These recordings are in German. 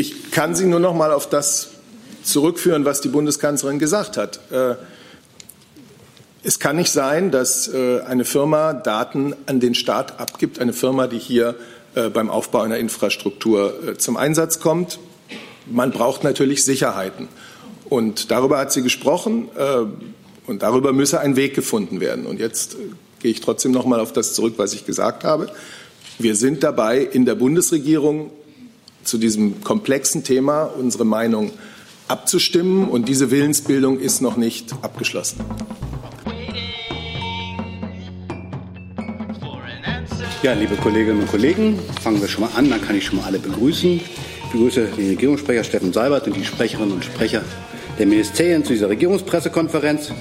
Ich kann Sie nur noch mal auf das zurückführen, was die Bundeskanzlerin gesagt hat. Äh, es kann nicht sein, dass äh, eine Firma Daten an den Staat abgibt, eine Firma, die hier äh, beim Aufbau einer Infrastruktur zum Einsatz kommt. Man braucht natürlich Sicherheiten. Und darüber hat sie gesprochen. Und darüber müsse ein Weg gefunden werden. Und jetzt gehe ich trotzdem noch mal auf das zurück, was ich gesagt habe. Wir sind dabei, in der Bundesregierung zu diesem komplexen Thema unsere Meinung abzustimmen. Und diese Willensbildung ist noch nicht abgeschlossen. Ja, liebe Kolleginnen und Kollegen, fangen wir schon mal an. Dann kann ich schon mal alle begrüßen. Ich begrüße den Regierungssprecher Steffen Seibert und die Sprecherinnen und Sprecher der Ministerien zu dieser Regierungspressekonferenz.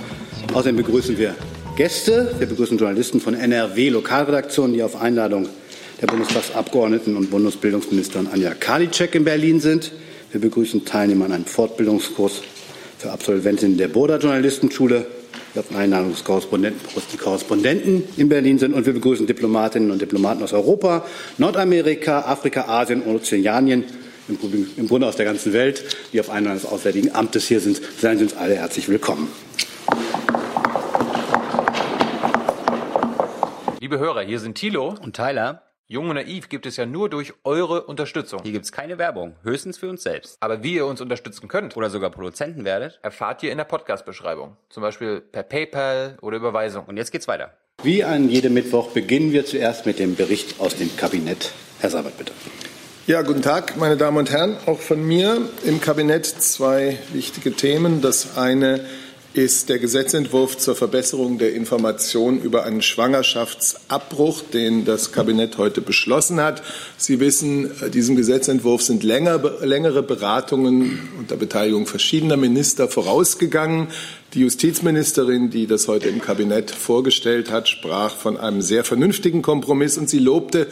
Außerdem begrüßen wir Gäste. Wir begrüßen Journalisten von NRW-Lokalredaktionen, die auf Einladung der Bundestagsabgeordneten und Bundesbildungsministerin Anja Karliczek in Berlin sind. Wir begrüßen Teilnehmer an einem Fortbildungskurs für Absolventinnen der Boda Journalistenschule, die auf Einladung des Korrespondenten, die Korrespondenten in Berlin sind. Und wir begrüßen Diplomatinnen und Diplomaten aus Europa, Nordamerika, Afrika, Asien und Ozeanien, im Grunde aus der ganzen Welt, die auf Einladung des Auswärtigen Amtes hier sind. Seien Sie uns alle herzlich willkommen. Liebe Hörer, hier sind Thilo und Tyler. Jung und Naiv gibt es ja nur durch eure Unterstützung. Hier gibt es keine Werbung, höchstens für uns selbst. Aber wie ihr uns unterstützen könnt oder sogar Produzenten werdet, erfahrt ihr in der Podcast-Beschreibung. Zum Beispiel per PayPal oder Überweisung. Und jetzt geht's weiter. Wie an jedem Mittwoch beginnen wir zuerst mit dem Bericht aus dem Kabinett. Herr Sabat, bitte. Ja, guten Tag, meine Damen und Herren. Auch von mir im Kabinett zwei wichtige Themen. Das eine ist der Gesetzentwurf zur Verbesserung der Information über einen Schwangerschaftsabbruch, den das Kabinett heute beschlossen hat. Sie wissen, diesem Gesetzentwurf sind länger, längere Beratungen unter Beteiligung verschiedener Minister vorausgegangen. Die Justizministerin, die das heute im Kabinett vorgestellt hat, sprach von einem sehr vernünftigen Kompromiss und sie lobte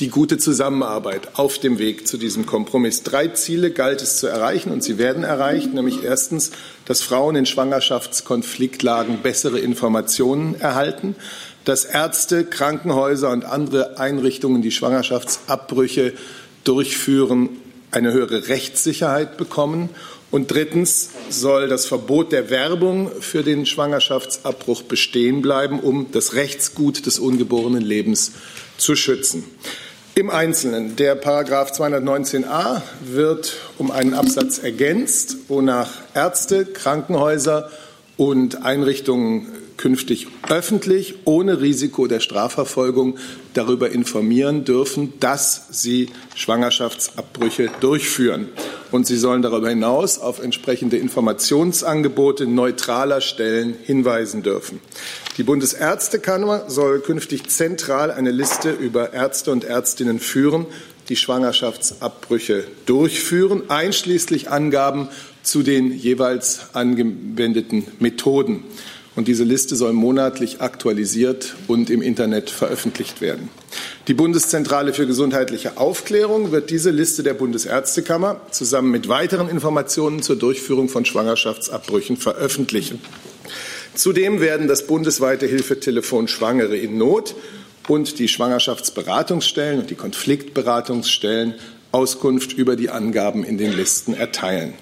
die gute Zusammenarbeit auf dem Weg zu diesem Kompromiss. Drei Ziele galt es zu erreichen und sie werden erreicht, nämlich erstens, dass Frauen in Schwangerschaftskonfliktlagen bessere Informationen erhalten, dass Ärzte, Krankenhäuser und andere Einrichtungen, die Schwangerschaftsabbrüche durchführen, eine höhere Rechtssicherheit bekommen und drittens soll das Verbot der Werbung für den Schwangerschaftsabbruch bestehen bleiben, um das Rechtsgut des ungeborenen Lebens zu schützen. Im Einzelnen. Der Paragraph 219a wird um einen Absatz ergänzt, wonach Ärzte, Krankenhäuser und Einrichtungen künftig öffentlich ohne Risiko der Strafverfolgung darüber informieren dürfen, dass sie Schwangerschaftsabbrüche durchführen. Und sie sollen darüber hinaus auf entsprechende Informationsangebote neutraler Stellen hinweisen dürfen. Die Bundesärztekammer soll künftig zentral eine Liste über Ärzte und Ärztinnen führen, die Schwangerschaftsabbrüche durchführen, einschließlich Angaben zu den jeweils angewendeten Methoden. Und diese Liste soll monatlich aktualisiert und im Internet veröffentlicht werden. Die Bundeszentrale für gesundheitliche Aufklärung wird diese Liste der Bundesärztekammer zusammen mit weiteren Informationen zur Durchführung von Schwangerschaftsabbrüchen veröffentlichen. Zudem werden das bundesweite Hilfetelefon Schwangere in Not und die Schwangerschaftsberatungsstellen und die Konfliktberatungsstellen Auskunft über die Angaben in den Listen erteilen.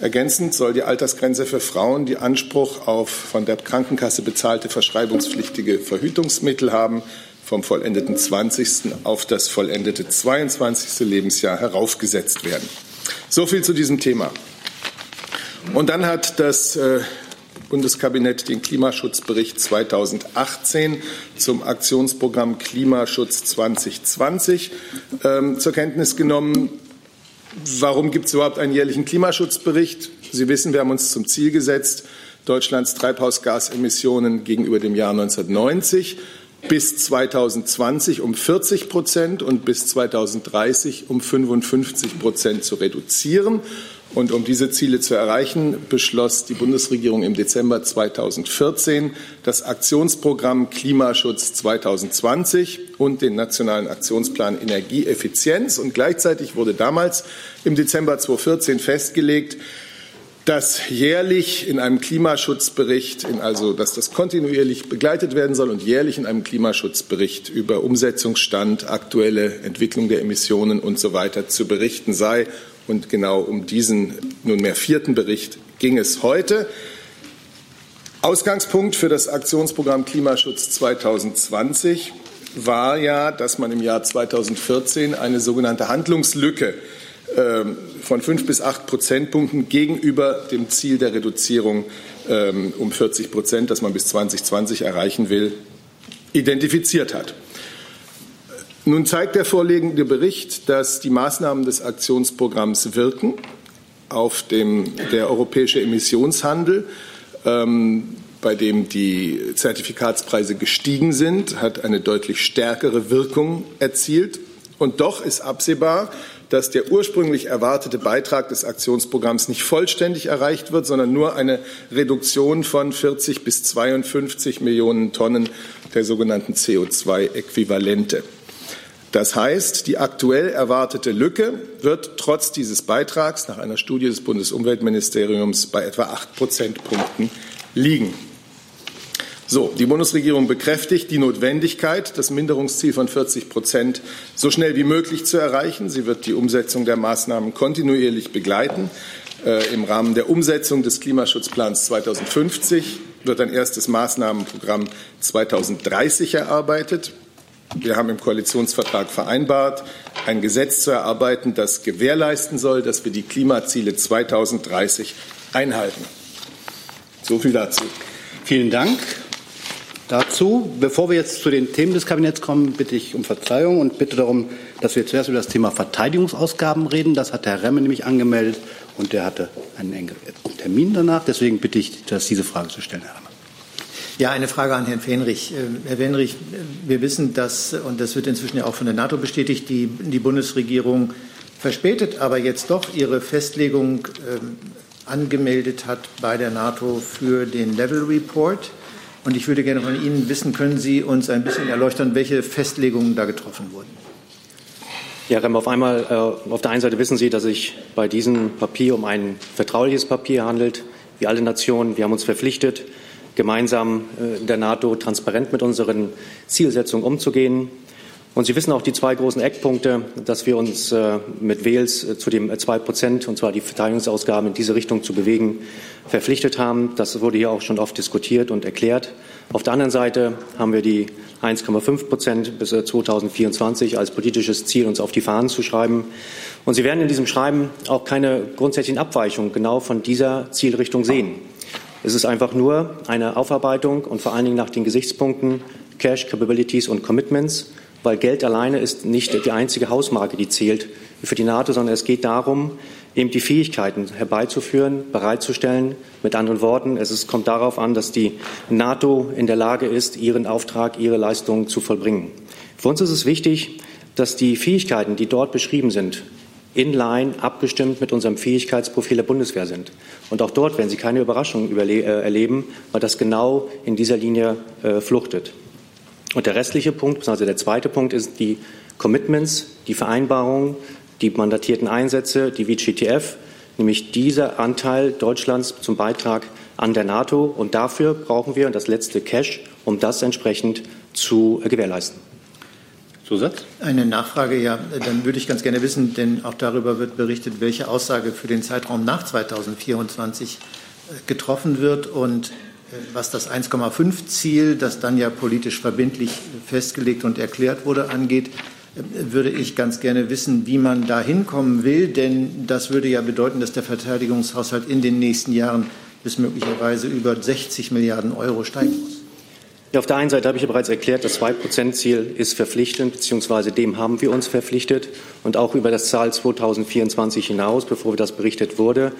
Ergänzend soll die Altersgrenze für Frauen, die Anspruch auf von der Krankenkasse bezahlte verschreibungspflichtige Verhütungsmittel haben, vom vollendeten 20. auf das vollendete 22. Lebensjahr heraufgesetzt werden. So viel zu diesem Thema. Und dann hat das äh, Bundeskabinett den Klimaschutzbericht 2018 zum Aktionsprogramm Klimaschutz 2020 ähm, zur Kenntnis genommen. Warum gibt es überhaupt einen jährlichen Klimaschutzbericht? Sie wissen, wir haben uns zum Ziel gesetzt, Deutschlands Treibhausgasemissionen gegenüber dem Jahr 1990 bis 2020 um 40 Prozent und bis 2030 um 55 Prozent zu reduzieren. Und um diese Ziele zu erreichen, beschloss die Bundesregierung im Dezember 2014 das Aktionsprogramm Klimaschutz 2020 und den nationalen Aktionsplan Energieeffizienz. Und gleichzeitig wurde damals im Dezember 2014 festgelegt, dass jährlich in einem Klimaschutzbericht, also dass das kontinuierlich begleitet werden soll und jährlich in einem Klimaschutzbericht über Umsetzungsstand, aktuelle Entwicklung der Emissionen und so weiter zu berichten sei Und genau um diesen nunmehr vierten Bericht ging es heute. Ausgangspunkt für das Aktionsprogramm Klimaschutz 2020 war ja, dass man im Jahr 2014 eine sogenannte Handlungslücke ähm, von fünf bis acht Prozentpunkten gegenüber dem Ziel der Reduzierung ähm, um 40 Prozent, das man bis 2020 erreichen will, identifiziert hat. Nun zeigt der vorliegende Bericht, dass die Maßnahmen des Aktionsprogramms wirken auf dem, der europäische Emissionshandel, ähm, bei dem die Zertifikatspreise gestiegen sind, hat eine deutlich stärkere Wirkung erzielt. Und doch ist absehbar, dass der ursprünglich erwartete Beitrag des Aktionsprogramms nicht vollständig erreicht wird, sondern nur eine Reduktion von 40 bis 52 Millionen Tonnen der sogenannten CO2-Äquivalente. Das heißt, die aktuell erwartete Lücke wird trotz dieses Beitrags nach einer Studie des Bundesumweltministeriums bei etwa acht Prozentpunkten liegen. So, die Bundesregierung bekräftigt die Notwendigkeit, das Minderungsziel von 40 Prozent so schnell wie möglich zu erreichen. Sie wird die Umsetzung der Maßnahmen kontinuierlich begleiten. Äh, Im Rahmen der Umsetzung des Klimaschutzplans 2050 wird ein erstes Maßnahmenprogramm 2030 erarbeitet. Wir haben im Koalitionsvertrag vereinbart, ein Gesetz zu erarbeiten, das gewährleisten soll, dass wir die Klimaziele 2030 einhalten. So viel dazu. Vielen Dank dazu. Bevor wir jetzt zu den Themen des Kabinetts kommen, bitte ich um Verzeihung und bitte darum, dass wir zuerst über das Thema Verteidigungsausgaben reden. Das hat Herr Remme nämlich angemeldet und der hatte einen engen Termin danach. Deswegen bitte ich, dass diese Frage zu stellen, Herr Remme. Ja, eine Frage an Herrn Fenrich. Ähm, Herr Fenrich, wir wissen, dass, und das wird inzwischen ja auch von der NATO bestätigt, die, die Bundesregierung verspätet, aber jetzt doch ihre Festlegung ähm, angemeldet hat bei der NATO für den Level Report. Und ich würde gerne von Ihnen wissen, können Sie uns ein bisschen erläutern, welche Festlegungen da getroffen wurden? Ja, Rem, auf einmal, äh, auf der einen Seite wissen Sie, dass sich bei diesem Papier um ein vertrauliches Papier handelt, wie alle Nationen. Wir haben uns verpflichtet, gemeinsam äh, in der NATO transparent mit unseren Zielsetzungen umzugehen. Und Sie wissen auch die zwei großen Eckpunkte, dass wir uns äh, mit Wales äh, zu dem zwei Prozent, und zwar die Verteidigungsausgaben in diese Richtung zu bewegen, verpflichtet haben. Das wurde hier auch schon oft diskutiert und erklärt. Auf der anderen Seite haben wir die 1,5 Prozent bis 2024 als politisches Ziel uns auf die Fahnen zu schreiben. Und Sie werden in diesem Schreiben auch keine grundsätzlichen Abweichungen genau von dieser Zielrichtung sehen. Es ist einfach nur eine Aufarbeitung und vor allen Dingen nach den Gesichtspunkten Cash, Capabilities und Commitments weil Geld alleine ist nicht die einzige Hausmarke, die zählt für die NATO, sondern es geht darum, eben die Fähigkeiten herbeizuführen, bereitzustellen. Mit anderen Worten, es ist, kommt darauf an, dass die NATO in der Lage ist, ihren Auftrag, ihre Leistungen zu vollbringen. Für uns ist es wichtig, dass die Fähigkeiten, die dort beschrieben sind, in line abgestimmt mit unserem Fähigkeitsprofil der Bundeswehr sind. Und auch dort werden Sie keine Überraschungen äh, erleben, weil das genau in dieser Linie äh, fluchtet. Und der restliche Punkt, also der zweite Punkt, ist die Commitments, die Vereinbarungen, die mandatierten Einsätze, die VGTF, nämlich dieser Anteil Deutschlands zum Beitrag an der NATO. Und dafür brauchen wir das letzte Cash, um das entsprechend zu gewährleisten. Zusatz? Eine Nachfrage, ja. Dann würde ich ganz gerne wissen, denn auch darüber wird berichtet, welche Aussage für den Zeitraum nach 2024 äh, getroffen wird und was das 1,5-Ziel, das dann ja politisch verbindlich festgelegt und erklärt wurde, angeht, würde ich ganz gerne wissen, wie man da hinkommen will. Denn das würde ja bedeuten, dass der Verteidigungshaushalt in den nächsten Jahren bis möglicherweise über 60 Milliarden Euro steigen muss. Ja, auf der einen Seite habe ich ja bereits erklärt, das 2-Prozent-Ziel ist verpflichtend, beziehungsweise dem haben wir uns verpflichtet. Und auch über das Zahl 2024 hinaus, bevor das berichtet wurde,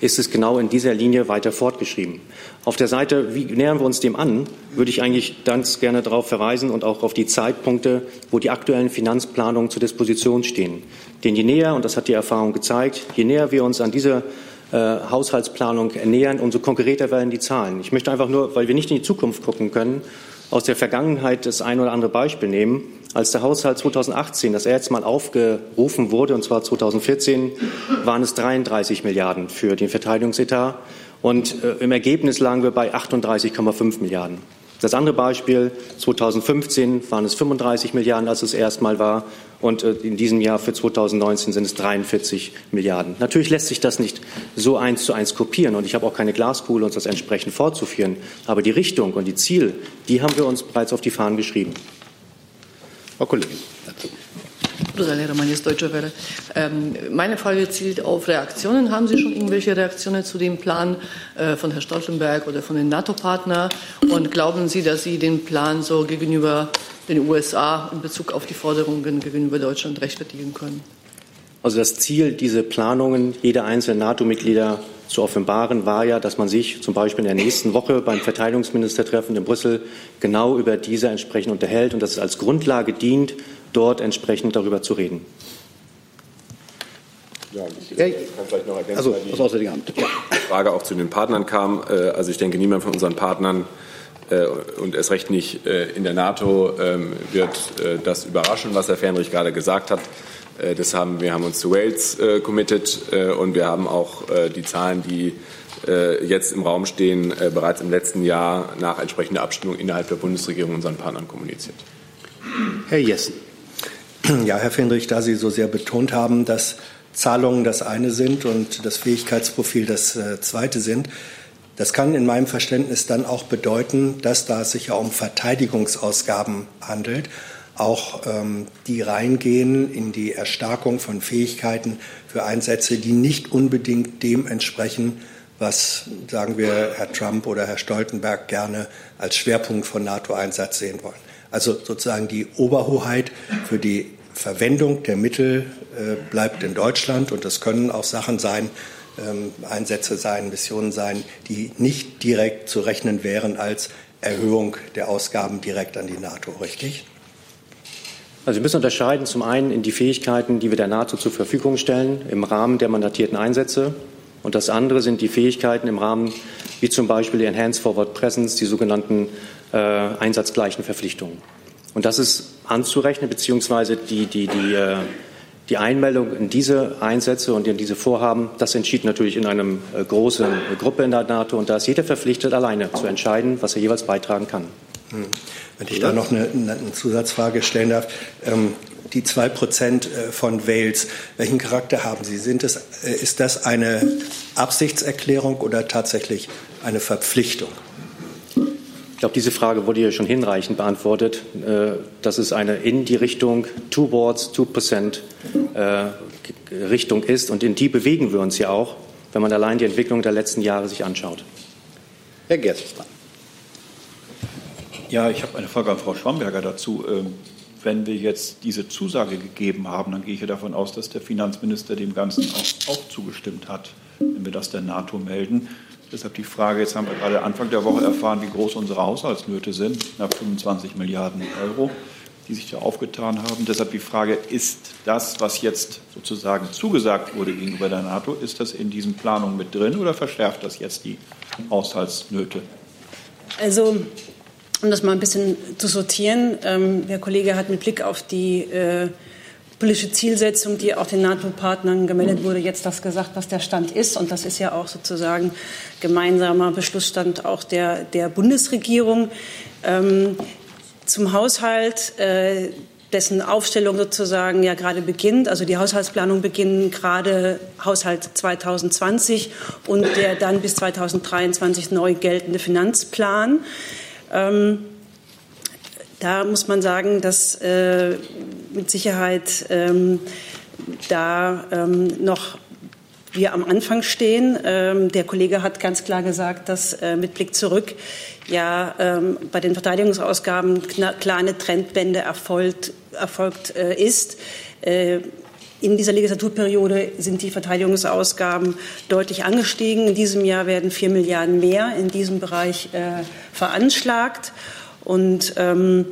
ist es genau in dieser Linie weiter fortgeschrieben. Auf der Seite, wie nähern wir uns dem an, würde ich eigentlich ganz gerne darauf verweisen und auch auf die Zeitpunkte, wo die aktuellen Finanzplanungen zur Disposition stehen. Denn je näher, und das hat die Erfahrung gezeigt, je näher wir uns an diese äh, Haushaltsplanung ernähren, umso konkreter werden die Zahlen. Ich möchte einfach nur, weil wir nicht in die Zukunft gucken können, aus der Vergangenheit das ein oder andere Beispiel nehmen. Als der Haushalt 2018 das erste Mal aufgerufen wurde, und zwar 2014, waren es 33 Milliarden für den Verteidigungsetat und äh, im Ergebnis lagen wir bei 38,5 Milliarden. Das andere Beispiel, 2015 waren es 35 Milliarden, als es erstmal war. Und äh, in diesem Jahr für 2019 sind es 43 Milliarden. Natürlich lässt sich das nicht so eins zu eins kopieren. Und ich habe auch keine Glaskugel, uns das entsprechend fortzuführen. Aber die Richtung und die Ziel, die haben wir uns bereits auf die Fahnen geschrieben. Frau Kollegin. Rosalia Romanis, Deutsche Welle. Ähm, meine Frage zielt auf Reaktionen. Haben Sie schon irgendwelche Reaktionen zu dem Plan äh, von Herrn Stoltenberg oder von den NATO-Partnern? Und glauben Sie, dass Sie den Plan so gegenüber den USA in Bezug auf die Forderungen gegenüber Deutschland rechtfertigen können? Also das Ziel, diese Planungen jeder einzelnen NATO-Mitglieder zu offenbaren, war ja, dass man sich zum Beispiel in der nächsten Woche beim Verteidigungsministertreffen in Brüssel genau über diese entsprechend unterhält und dass es als Grundlage dient, dort entsprechend darüber zu reden. Ja, ich kann vielleicht noch ergänzen, also, die Auswärtige Amt. Frage auch zu den Partnern kam. Äh, also ich denke, niemand von unseren Partnern äh, und erst recht nicht äh, in der NATO ähm, wird das überraschen, was Herr Fernrich gerade gesagt hat. Das haben, wir haben uns zu Wales committed und wir haben auch die Zahlen, die jetzt im Raum stehen, bereits im letzten Jahr nach entsprechender Abstimmung innerhalb der Bundesregierung unseren Partnern kommuniziert. Herr Jessen. Ja, Herr Fendrich, da Sie so sehr betont haben, dass Zahlungen das eine sind und das Fähigkeitsprofil das äh, zweite sind, das kann in meinem Verständnis dann auch bedeuten, dass da es sich ja um Verteidigungsausgaben handelt, auch ähm, die reingehen in die Erstarkung von Fähigkeiten für Einsätze, die nicht unbedingt dem entsprechen, was, sagen wir, Herr Trump oder Herr Stoltenberg gerne als Schwerpunkt von NATO-Einsatz sehen wollen. Also sozusagen die Oberhoheit für die Verwendung der Mittel äh, bleibt in Deutschland und das können auch Sachen sein, ähm, Einsätze sein, Missionen sein, die nicht direkt zu rechnen wären als Erhöhung der Ausgaben direkt an die NATO, richtig? Also wir müssen unterscheiden zum einen in die Fähigkeiten, die wir der NATO zur Verfügung stellen im Rahmen der mandatierten Einsätze. Und das andere sind die Fähigkeiten im Rahmen, wie zum Beispiel die Enhanced Forward Presence, die sogenannten äh, einsatzgleichen Verpflichtungen. Und das ist anzurechnen, beziehungsweise die, die, die, äh, die Einmeldung in diese Einsätze und in diese Vorhaben, das entschied natürlich in einer äh, großen Gruppe in der NATO. Und da ist jeder verpflichtet, alleine zu entscheiden, was er jeweils beitragen kann. Hm. Wenn ich da noch eine, eine Zusatzfrage stellen darf. Ähm, die zwei Prozent äh, von Wales, welchen Charakter haben sie? Sind es, ist das eine Absichtserklärung oder tatsächlich eine Verpflichtung? Ich glaube, diese Frage wurde hier schon hinreichend beantwortet. Äh, dass es eine in die Richtung towards 2% äh, Richtung ist. Und in die bewegen wir uns ja auch, wenn man allein die Entwicklung der letzten Jahre sich anschaut. Herr Gerst ist dran. Ja, ich habe eine Frage an Frau Schwamberger dazu. Ähm, wenn wir jetzt diese Zusage gegeben haben, dann gehe ich davon aus, dass der Finanzminister dem Ganzen auch, auch zugestimmt hat, wenn wir das der NATO melden. Deshalb die Frage, jetzt haben wir gerade Anfang der Woche erfahren, wie groß unsere Haushaltsnöte sind, knapp 25 Milliarden Euro, die sich da aufgetan haben. Deshalb die Frage, ist das, was jetzt sozusagen zugesagt wurde gegenüber der NATO, ist das in diesen Planungen mit drin oder verschärft das jetzt die Haushaltsnöte? Also um das mal ein bisschen zu sortieren, ähm, der Kollege hat mit Blick auf die äh, politische Zielsetzung, die auch den NATO-Partnern gemeldet wurde, jetzt das gesagt, was der Stand ist. Und das ist ja auch sozusagen gemeinsamer Beschlussstand auch der, der Bundesregierung. Ähm, zum Haushalt, äh, dessen Aufstellung sozusagen ja gerade beginnt, also die Haushaltsplanung beginnt gerade Haushalt 2020 und der dann bis 2023 neu geltende Finanzplan. Ähm, da muss man sagen, dass äh, mit Sicherheit ähm, da ähm, noch wir am Anfang stehen. Ähm, der Kollege hat ganz klar gesagt, dass äh, mit Blick zurück ja ähm, bei den Verteidigungsausgaben klar eine Trendwende erfolgt, erfolgt äh, ist. Äh, in dieser Legislaturperiode sind die Verteidigungsausgaben deutlich angestiegen. In diesem Jahr werden vier Milliarden mehr in diesem Bereich äh, veranschlagt. Und ähm,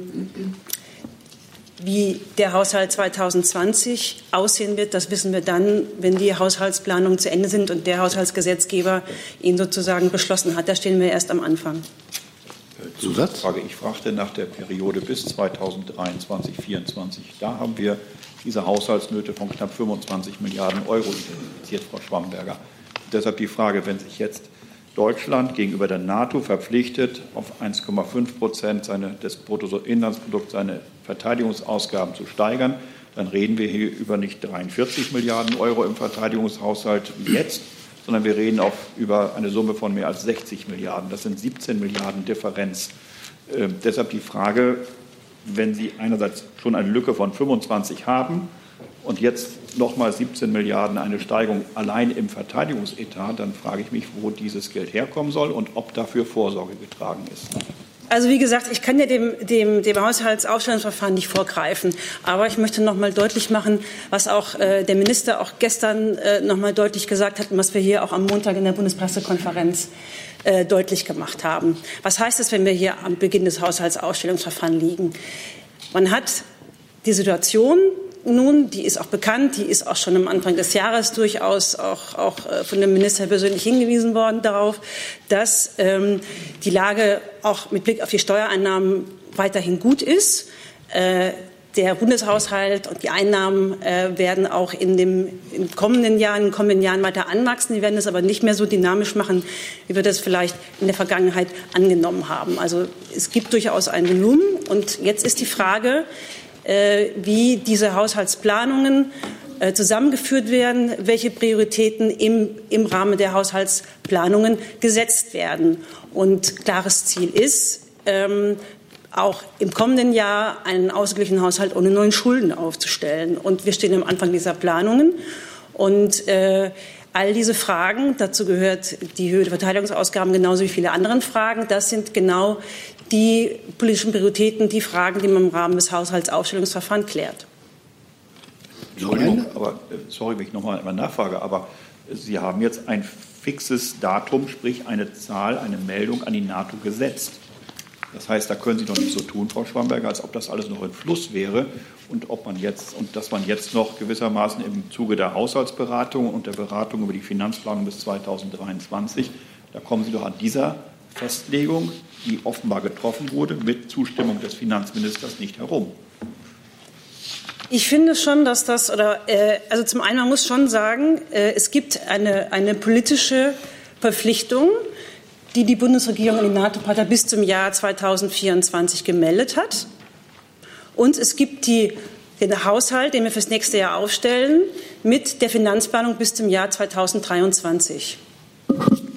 wie der Haushalt 2020 aussehen wird, das wissen wir dann, wenn die Haushaltsplanungen zu Ende sind und der Haushaltsgesetzgeber ihn sozusagen beschlossen hat. Da stehen wir erst am Anfang. Zusatzfrage. Ich fragte nach der Periode bis 2023, 2024. Da haben wir diese Haushaltsnöte von knapp 25 Milliarden Euro identifiziert, Frau Schwamberger. Deshalb die Frage, wenn sich jetzt Deutschland gegenüber der NATO verpflichtet, auf 1,5 Prozent seine, des Bruttoinlandsprodukts seine Verteidigungsausgaben zu steigern, dann reden wir hier über nicht 43 Milliarden Euro im Verteidigungshaushalt wie jetzt, sondern wir reden auch über eine Summe von mehr als 60 Milliarden. Das sind 17 Milliarden Differenz. Äh, deshalb die Frage, wenn Sie einerseits schon eine Lücke von 25 haben und jetzt nochmal 17 Milliarden eine Steigerung allein im Verteidigungsetat, dann frage ich mich, wo dieses Geld herkommen soll und ob dafür Vorsorge getragen ist. Also wie gesagt, ich kann ja dem, dem, dem Haushaltsaufstellungsverfahren nicht vorgreifen. Aber ich möchte noch mal deutlich machen, was auch äh, der Minister auch gestern äh, noch mal deutlich gesagt hat und was wir hier auch am Montag in der Bundespressekonferenz äh, deutlich gemacht haben. Was heißt es, wenn wir hier am Beginn des Haushaltsausstellungsverfahrens liegen? Man hat die Situation, nun, die ist auch bekannt, die ist auch schon am Anfang des Jahres durchaus auch, auch äh, von dem Minister persönlich hingewiesen worden darauf, dass ähm, die Lage auch mit Blick auf die Steuereinnahmen weiterhin gut ist. Äh, der Bundeshaushalt und die Einnahmen äh, werden auch in dem in kommenden Jahren, in den kommenden Jahren weiter anwachsen. Die werden es aber nicht mehr so dynamisch machen, wie wir das vielleicht in der Vergangenheit angenommen haben. Also es gibt durchaus ein Volumen. Und jetzt ist die Frage, wie diese Haushaltsplanungen äh, zusammengeführt werden, welche Prioritäten im, im Rahmen der Haushaltsplanungen gesetzt werden. Und klares Ziel ist, ähm, auch im kommenden Jahr einen ausgeglichenen Haushalt ohne neuen Schulden aufzustellen. Und wir stehen am Anfang dieser Planungen. Und äh, all diese Fragen, dazu gehört die Höhe der Verteidigungsausgaben genauso wie viele andere Fragen, das sind genau die politischen Prioritäten, die Fragen, die man im Rahmen des Haushaltsaufstellungsverfahrens klärt. Entschuldigung, aber äh, sorry, wenn ich noch mal nachfrage, aber Sie haben jetzt ein fixes Datum, sprich eine Zahl, eine Meldung an die NATO gesetzt. Das heißt, da können Sie doch nicht so tun, Frau Schwamberger, als ob das alles noch in Fluss wäre und ob man jetzt und dass man jetzt noch gewissermaßen im Zuge der Haushaltsberatung und der Beratung über die Finanzplanung bis 2023, da kommen Sie doch an dieser Festlegung, die offenbar getroffen wurde, mit Zustimmung des Finanzministers nicht herum. Ich finde schon, dass das, oder äh, also zum einen, man muss schon sagen, äh, es gibt eine, eine politische Verpflichtung, die die Bundesregierung an die NATO-Partner bis zum Jahr 2024 gemeldet hat. Und es gibt die, den Haushalt, den wir fürs nächste Jahr aufstellen, mit der Finanzplanung bis zum Jahr 2023.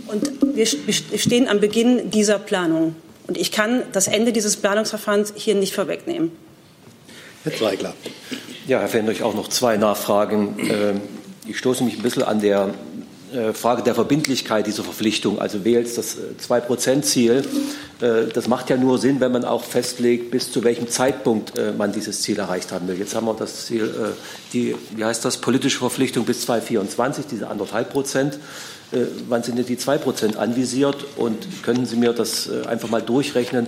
Und wir stehen am Beginn dieser Planung. Und ich kann das Ende dieses Planungsverfahrens hier nicht vorwegnehmen. Herr Zweigler. Ja, Herr Fendrich, auch noch zwei Nachfragen. Ähm, ich stoße mich ein bisschen an der äh, Frage der Verbindlichkeit dieser Verpflichtung. Also wählt das 2-Prozent-Ziel. Äh, das macht ja nur Sinn, wenn man auch festlegt, bis zu welchem Zeitpunkt äh, man dieses Ziel erreicht haben will. Jetzt haben wir das Ziel, die, wie heißt das, politische Verpflichtung bis 2024, diese anderthalb Prozent. Äh, wann sind denn die 2% anvisiert? Und können Sie mir das äh, einfach mal durchrechnen?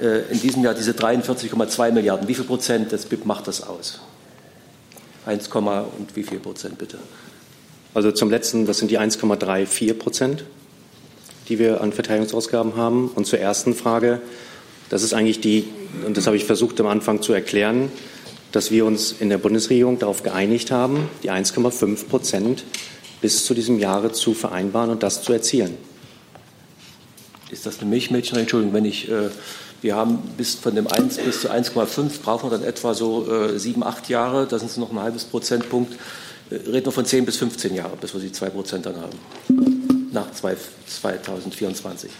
Äh, in diesem Jahr diese 43,2 Milliarden, wie viel Prozent des BIP macht das aus? 1, und wie viel Prozent bitte? Also zum letzten, das sind die 1,34 Prozent, die wir an Verteidigungsausgaben haben. Und zur ersten Frage, das ist eigentlich die, und das habe ich versucht am Anfang zu erklären, dass wir uns in der Bundesregierung darauf geeinigt haben, die 1,5 Prozent bis zu diesem Jahre zu vereinbaren und das zu erzielen. Ist das eine Milchmädchen? Entschuldigung, wenn ich, äh, wir haben bis von dem 1 bis zu 1,5 brauchen wir dann etwa so äh, sieben, acht Jahre, das sind noch ein halbes Prozentpunkt. Äh, reden wir von 10 bis 15 Jahre, bis wir die 2 Prozent dann haben, nach 2024.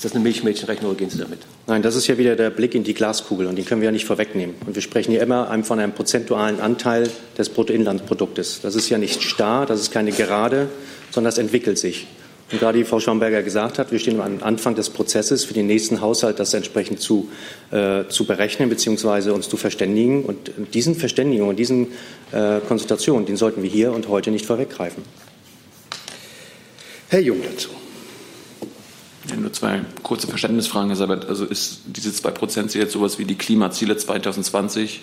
Ist das eine Milchmädchenrechnung oder gehen Sie damit? Nein, das ist ja wieder der Blick in die Glaskugel und den können wir ja nicht vorwegnehmen. Und wir sprechen hier immer von einem prozentualen Anteil des Bruttoinlandsproduktes. Das ist ja nicht starr, das ist keine Gerade, sondern das entwickelt sich. Und gerade wie Frau Schaumberger gesagt hat, wir stehen am Anfang des Prozesses für den nächsten Haushalt, das entsprechend zu, äh, zu berechnen bzw. uns zu verständigen. Und diesen Verständigungen und diesen äh, Konsultationen, den sollten wir hier und heute nicht vorweggreifen. Herr Jung dazu. Nur zwei kurze Verständnisfragen, Herr Seibert. Also ist diese 2-Prozent-Ziel jetzt sowas wie die Klimaziele 2020?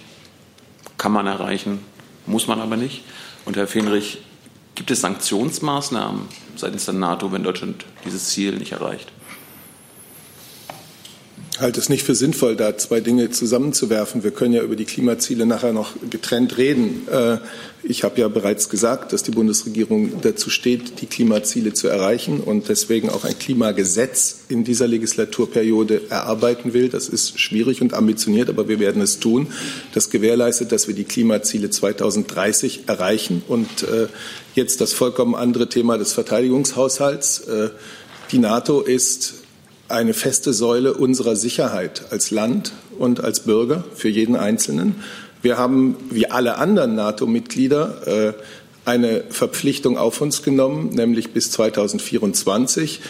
Kann man erreichen, muss man aber nicht. Und Herr Fenrich, gibt es Sanktionsmaßnahmen seitens der NATO, wenn Deutschland dieses Ziel nicht erreicht? Halte es nicht für sinnvoll, da zwei Dinge zusammenzuwerfen. Wir können ja über die Klimaziele nachher noch getrennt reden. Äh, ich habe ja bereits gesagt, dass die Bundesregierung dazu steht, die Klimaziele zu erreichen und deswegen auch ein Klimagesetz in dieser Legislaturperiode erarbeiten will. Das ist schwierig und ambitioniert, aber wir werden es tun. Das gewährleistet, dass wir die Klimaziele 2030 erreichen. Und äh, jetzt das vollkommen andere Thema des Verteidigungshaushalts. Äh, die NATO ist eine feste Säule unserer Sicherheit als Land und als Bürger für jeden Einzelnen. Wir haben, wie alle anderen NATO-Mitglieder, äh, eine Verpflichtung auf uns genommen, nämlich bis 2024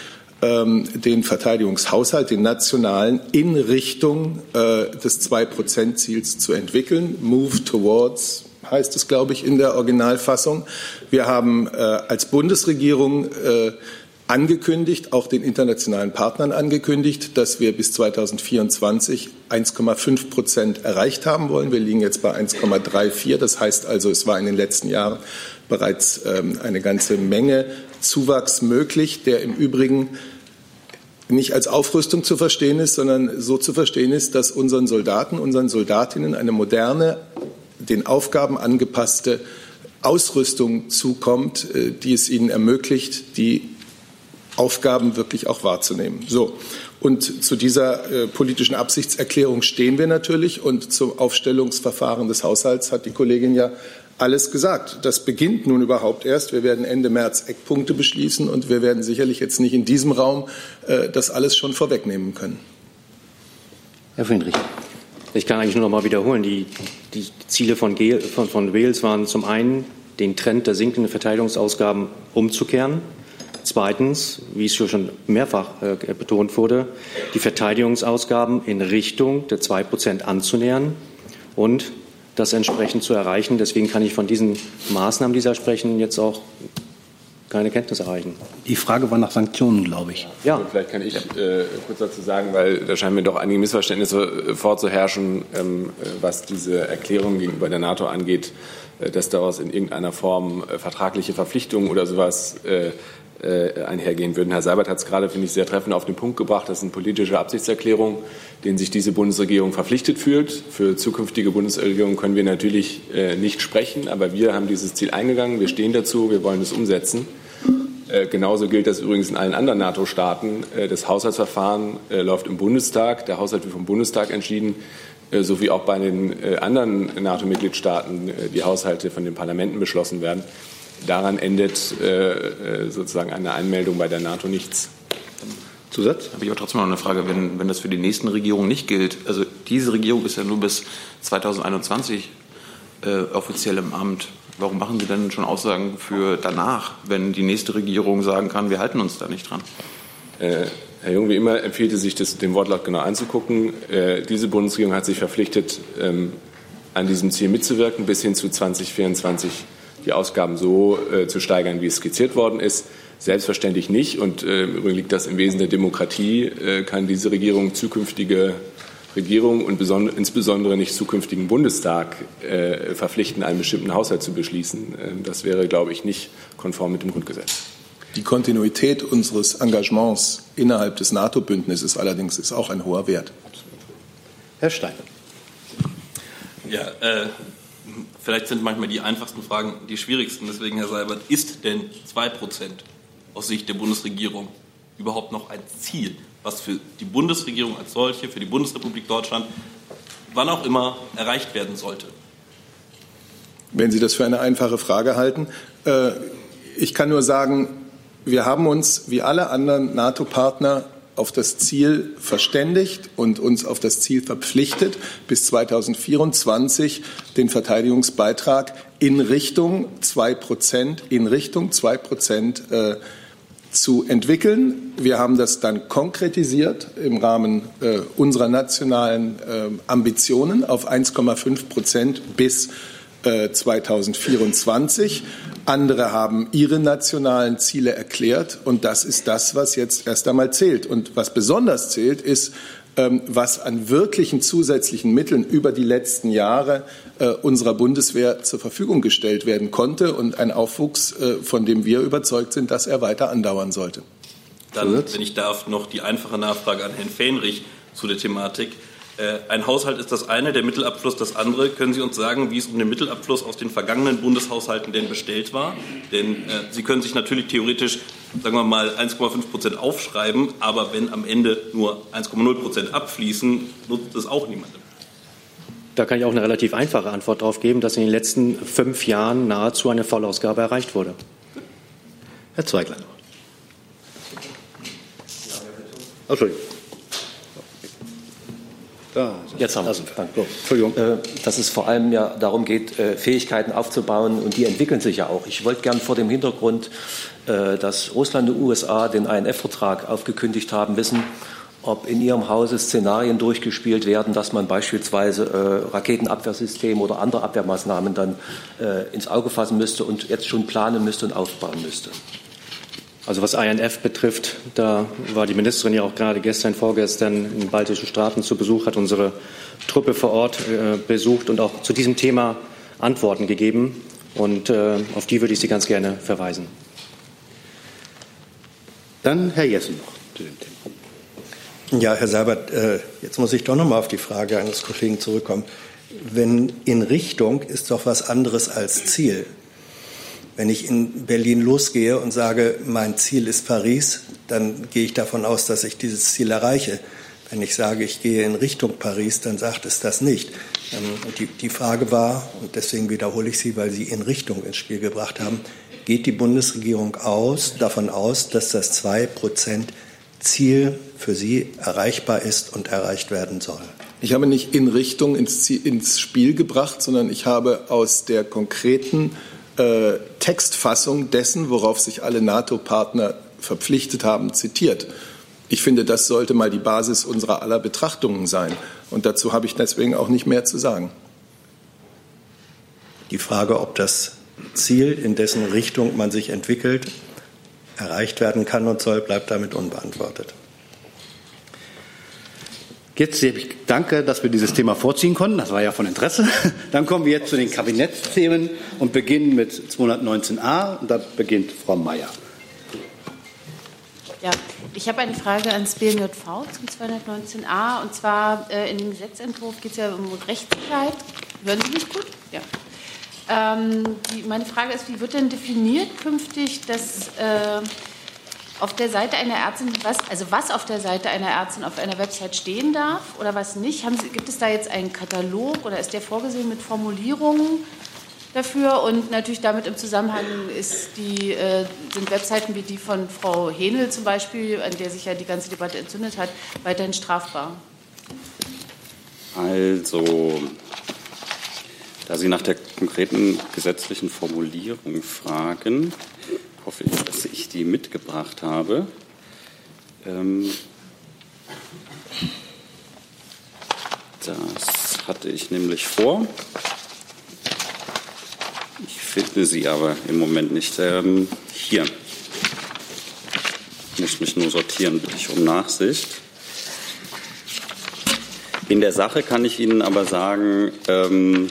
ähm, den Verteidigungshaushalt, den nationalen, in Richtung äh, des Zwei-Prozent-Ziels zu entwickeln. Move towards heißt es, glaube ich, in der Originalfassung. Wir haben äh, als Bundesregierung angekündigt, auch den internationalen Partnern angekündigt, dass wir bis 2024 1,5 Prozent erreicht haben wollen. Wir liegen jetzt bei 1,34. Das heißt also, es war in den letzten Jahren bereits ähm, eine ganze Menge Zuwachs möglich, der im Übrigen nicht als Aufrüstung zu verstehen ist, sondern so zu verstehen ist, dass unseren Soldaten, unseren Soldatinnen eine moderne, den Aufgaben angepasste Ausrüstung zukommt, äh, die es ihnen ermöglicht, die Aufgaben wirklich auch wahrzunehmen. So. Und zu dieser äh, politischen Absichtserklärung stehen wir natürlich. Und zum Aufstellungsverfahren des Haushalts hat die Kollegin ja alles gesagt. Das beginnt nun überhaupt erst. Wir werden Ende März Eckpunkte beschließen und wir werden sicherlich jetzt nicht in diesem Raum äh, das alles schon vorwegnehmen können. Herr Friedrich. Ich kann eigentlich nur noch mal wiederholen. Die, die Ziele von, von, von Wales waren zum einen, den Trend der sinkenden Verteidigungsausgaben umzukehren. Zweitens, wie es schon mehrfach äh, betont wurde, die Verteidigungsausgaben in Richtung der 2 Prozent anzunähern und das entsprechend zu erreichen. Deswegen kann ich von diesen Maßnahmen, die Sie sprechen, jetzt auch keine Kenntnis erreichen. Die Frage war nach Sanktionen, glaube ich. Ja. vielleicht kann ich äh, kurz dazu sagen, weil da scheinen mir doch einige Missverständnisse äh, vorzuherrschen, ähm, äh, was diese Erklärung gegenüber der NATO angeht, äh, dass daraus in irgendeiner Form äh, vertragliche Verpflichtungen oder sowas einhergehen würden. Herr Seibert hat es gerade, finde ich, sehr treffend auf den Punkt gebracht. Das sind politische Absichtserklärungen, denen sich diese Bundesregierung verpflichtet fühlt. Für zukünftige Bundesregierungen können wir natürlich äh, nicht sprechen, aber wir haben dieses Ziel eingegangen. Wir stehen dazu, wir wollen es umsetzen. Äh, genauso gilt das übrigens in allen anderen NATO-Staaten. Äh, das Haushaltsverfahren äh, läuft im Bundestag. Der Haushalt wird vom Bundestag entschieden, äh, sowie auch bei den anderen NATO-Mitgliedstaaten die Haushalte von den Parlamenten beschlossen werden daran endet äh, äh, sozusagen eine Einmeldung bei der NATO nichts. Zusatz? Habe ich aber trotzdem noch eine Frage, wenn, wenn das für die nächsten Regierungen nicht gilt. Also diese Regierung ist ja nur bis 2021 äh, offiziell im Amt. Warum machen Sie denn schon Aussagen für danach, wenn die nächste Regierung sagen kann, wir halten uns da nicht dran? Äh, Herr Jung, wie immer empfiehlt es sich, das, den Wortlaut genau anzugucken. Äh, diese Bundesregierung hat sich verpflichtet, ähm, an diesem Ziel mitzuwirken bis hin zu 2024 die Ausgaben so äh, zu steigern, wie es skizziert worden ist. Selbstverständlich nicht. Und äh, im Übrigen liegt das im Wesen der Demokratie. Äh, kann diese Regierung zukünftige Regierung und insbesondere nicht zukünftigen Bundestag äh, verpflichten, einen bestimmten Haushalt zu beschließen. Ähm, das wäre, glaube ich, nicht konform mit dem Grundgesetz. Die Kontinuität unseres Engagements innerhalb des NATO-Bündnisses allerdings ist auch ein hoher Wert. Herr Stein. Ja, äh, vielleicht sind manchmal die einfachsten Fragen die schwierigsten. Deswegen, Herr Seibert, ist denn 2 Prozent aus Sicht der Bundesregierung überhaupt noch ein Ziel, was für die Bundesregierung als solche, für die Bundesrepublik Deutschland, wann auch immer erreicht werden sollte? Wenn Sie das für eine einfache Frage halten. Äh, ich kann nur sagen, wir haben uns wie alle anderen NATO-Partner auf das Ziel verständigt und uns auf das Ziel verpflichtet, bis 2024 den Verteidigungsbeitrag in Richtung 2 Prozent, in Richtung 2 Prozent äh, zu entwickeln. Wir haben das dann konkretisiert im Rahmen äh, unserer nationalen äh, Ambitionen auf 1,5 Prozent bis 2024. Andere haben ihre nationalen Ziele erklärt und das ist das, was jetzt erst einmal zählt. Und was besonders zählt, ist, ähm, was an wirklichen zusätzlichen Mitteln über die letzten Jahre äh, unserer Bundeswehr zur Verfügung gestellt werden konnte und ein Aufwuchs, äh, von dem wir überzeugt sind, dass er weiter andauern sollte. Dann, wenn ich darf, noch die einfache Nachfrage an Herrn Fähnrich. zu der Thematik. Äh, ein Haushalt ist das eine, der Mittelabfluss das andere. Können Sie uns sagen, wie es um den Mittelabfluss aus den vergangenen Bundeshaushalten denn bestellt war? Denn äh, Sie können sich natürlich theoretisch, sagen wir mal, 1,5 Prozent aufschreiben, aber wenn am Ende nur 1,0 Prozent abfließen, nutzt es auch niemandem. Da kann ich auch eine relativ einfache Antwort darauf geben, dass in den letzten fünf Jahren nahezu eine Vollausgabe erreicht wurde. Herr Zweigler. Entschuldigung. Da, Jetzt haben wir es. Entschuldigung. Äh, dass es vor allem ja darum geht, äh, Fähigkeiten aufzubauen und die entwickeln sich ja auch. Ich wollte gern vor dem Hintergrund, äh, dass Russland und USA den INF-Vertrag aufgekündigt haben, wissen, ob in Ihrem Hause Szenarien durchgespielt werden, dass man beispielsweise äh, Raketenabwehrsysteme oder andere Abwehrmaßnahmen dann äh, ins Auge fassen müsste und jetzt schon planen müsste und aufbauen müsste. Also was INF betrifft, da war die Ministerin ja auch gerade gestern, vorgestern in den baltischen Staaten zu Besuch, hat unsere Truppe vor Ort äh, besucht und auch zu diesem Thema Antworten gegeben. Und äh, auf die würde ich Sie ganz gerne verweisen. Dann Herr Jessen noch zu dem Thema. Ja, Herr Seibert, äh, jetzt muss ich doch noch mal auf die Frage eines Kollegen zurückkommen. Wenn in Richtung ist doch was anderes als Ziel. Wenn ich in Berlin losgehe und sage, mein Ziel ist Paris, dann gehe ich davon aus, dass ich dieses Ziel erreiche. Wenn ich sage, ich gehe in Richtung Paris, dann sagt es das nicht. Ähm, die, die Frage war, und deswegen wiederhole ich sie, weil Sie in Richtung ins Spiel gebracht haben, geht die Bundesregierung aus, davon aus, dass das 2 Prozent Ziel für Sie erreichbar ist und erreicht werden soll? Ich habe nicht in Richtung ins, Ziel, ins Spiel gebracht, sondern ich habe aus der konkreten äh, Textfassung dessen, worauf sich alle NATO-Partner verpflichtet haben, zitiert. Ich finde, das sollte mal die Basis unserer aller Betrachtungen sein. Und dazu habe ich deswegen auch nicht mehr zu sagen. Die Frage, ob das Ziel, in dessen Richtung man sich entwickelt, erreicht werden kann und soll, bleibt damit unbeantwortet. Jetzt danke, dass wir dieses Thema vorziehen konnten. Das war ja von Interesse. Dann kommen wir jetzt zu den Kabinettsthemen und beginnen mit 219a. Und da beginnt Frau Mayer. Ja, ich habe eine Frage ans BMJV zum 219a. Und zwar äh, in dem Gesetzentwurf geht es ja um Rechtssicherheit. Hören Sie mich gut? Ja. Ähm, die, meine Frage ist, wie wird denn definiert künftig, dass äh, auf der Seite einer Ärztin, was, also was auf der Seite einer Ärztin auf einer Website stehen darf oder was nicht? Sie, gibt es da jetzt einen Katalog oder ist der vorgesehen mit Formulierungen dafür? Und natürlich damit im Zusammenhang die, äh, sind Webseiten wie die von Frau Henel zum Beispiel, an der sich ja die ganze Debatte entzündet hat, weiterhin strafbar? Also da Sie nach der konkreten gesetzlichen Formulierung fragen, hoffe ich, dass ich die mitgebracht habe. Ähm, das hatte ich nämlich vor. Ich finde sie aber im Moment nicht. Ähm, hier. Ich muss mich nur sortieren, bitte ich um Nachsicht. In der Sache kann ich Ihnen aber sagen, ähm,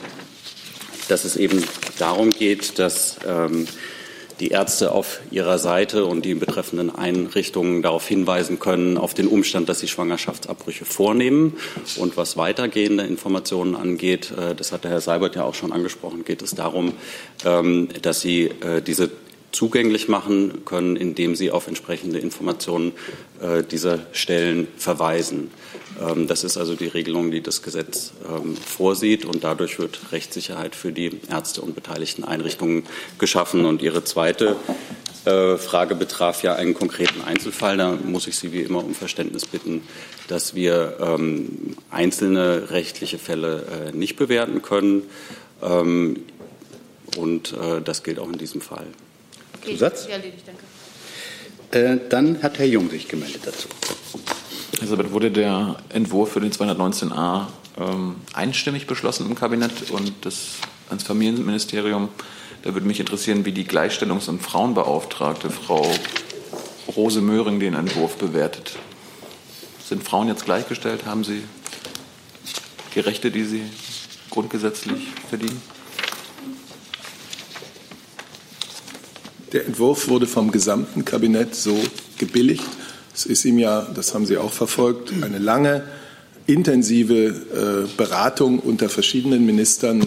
dass es eben darum geht, dass die Ärzte auf ihrer Seite und die betreffenden Einrichtungen darauf hinweisen können, auf den Umstand, dass sie Schwangerschaftsabbrüche vornehmen. Und was weitergehende Informationen angeht, äh, das hat der Herr Seibert ja auch schon angesprochen, geht es darum, ähm, dass sie äh, diese zugänglich machen können, indem sie auf entsprechende Informationen äh, dieser Stellen verweisen. Ähm, das ist also die Regelung, die das Gesetz ähm, vorsieht und dadurch wird Rechtssicherheit für die Ärzte und beteiligten Einrichtungen geschaffen. Und Ihre zweite äh, Frage betraf ja einen konkreten Einzelfall. Da muss ich Sie wie immer um Verständnis bitten, dass wir ähm, einzelne rechtliche Fälle äh, nicht bewerten können. Ähm, und äh, das gilt auch in diesem Fall. Okay, Zusatz? Erledigt, danke. Äh, dann hat Herr Jung sich gemeldet dazu. Elisabeth, wurde der Entwurf für den 219a ähm, einstimmig beschlossen im Kabinett und das ans Familienministerium? Da würde mich interessieren, wie die Gleichstellungs- und Frauenbeauftragte Frau Rose Möhring den Entwurf bewertet. Sind Frauen jetzt gleichgestellt? Haben sie die Rechte, die sie grundgesetzlich verdienen? Der Entwurf wurde vom gesamten Kabinett so gebilligt es ist ihm ja, das haben Sie auch verfolgt, eine lange intensive Beratung unter verschiedenen Ministern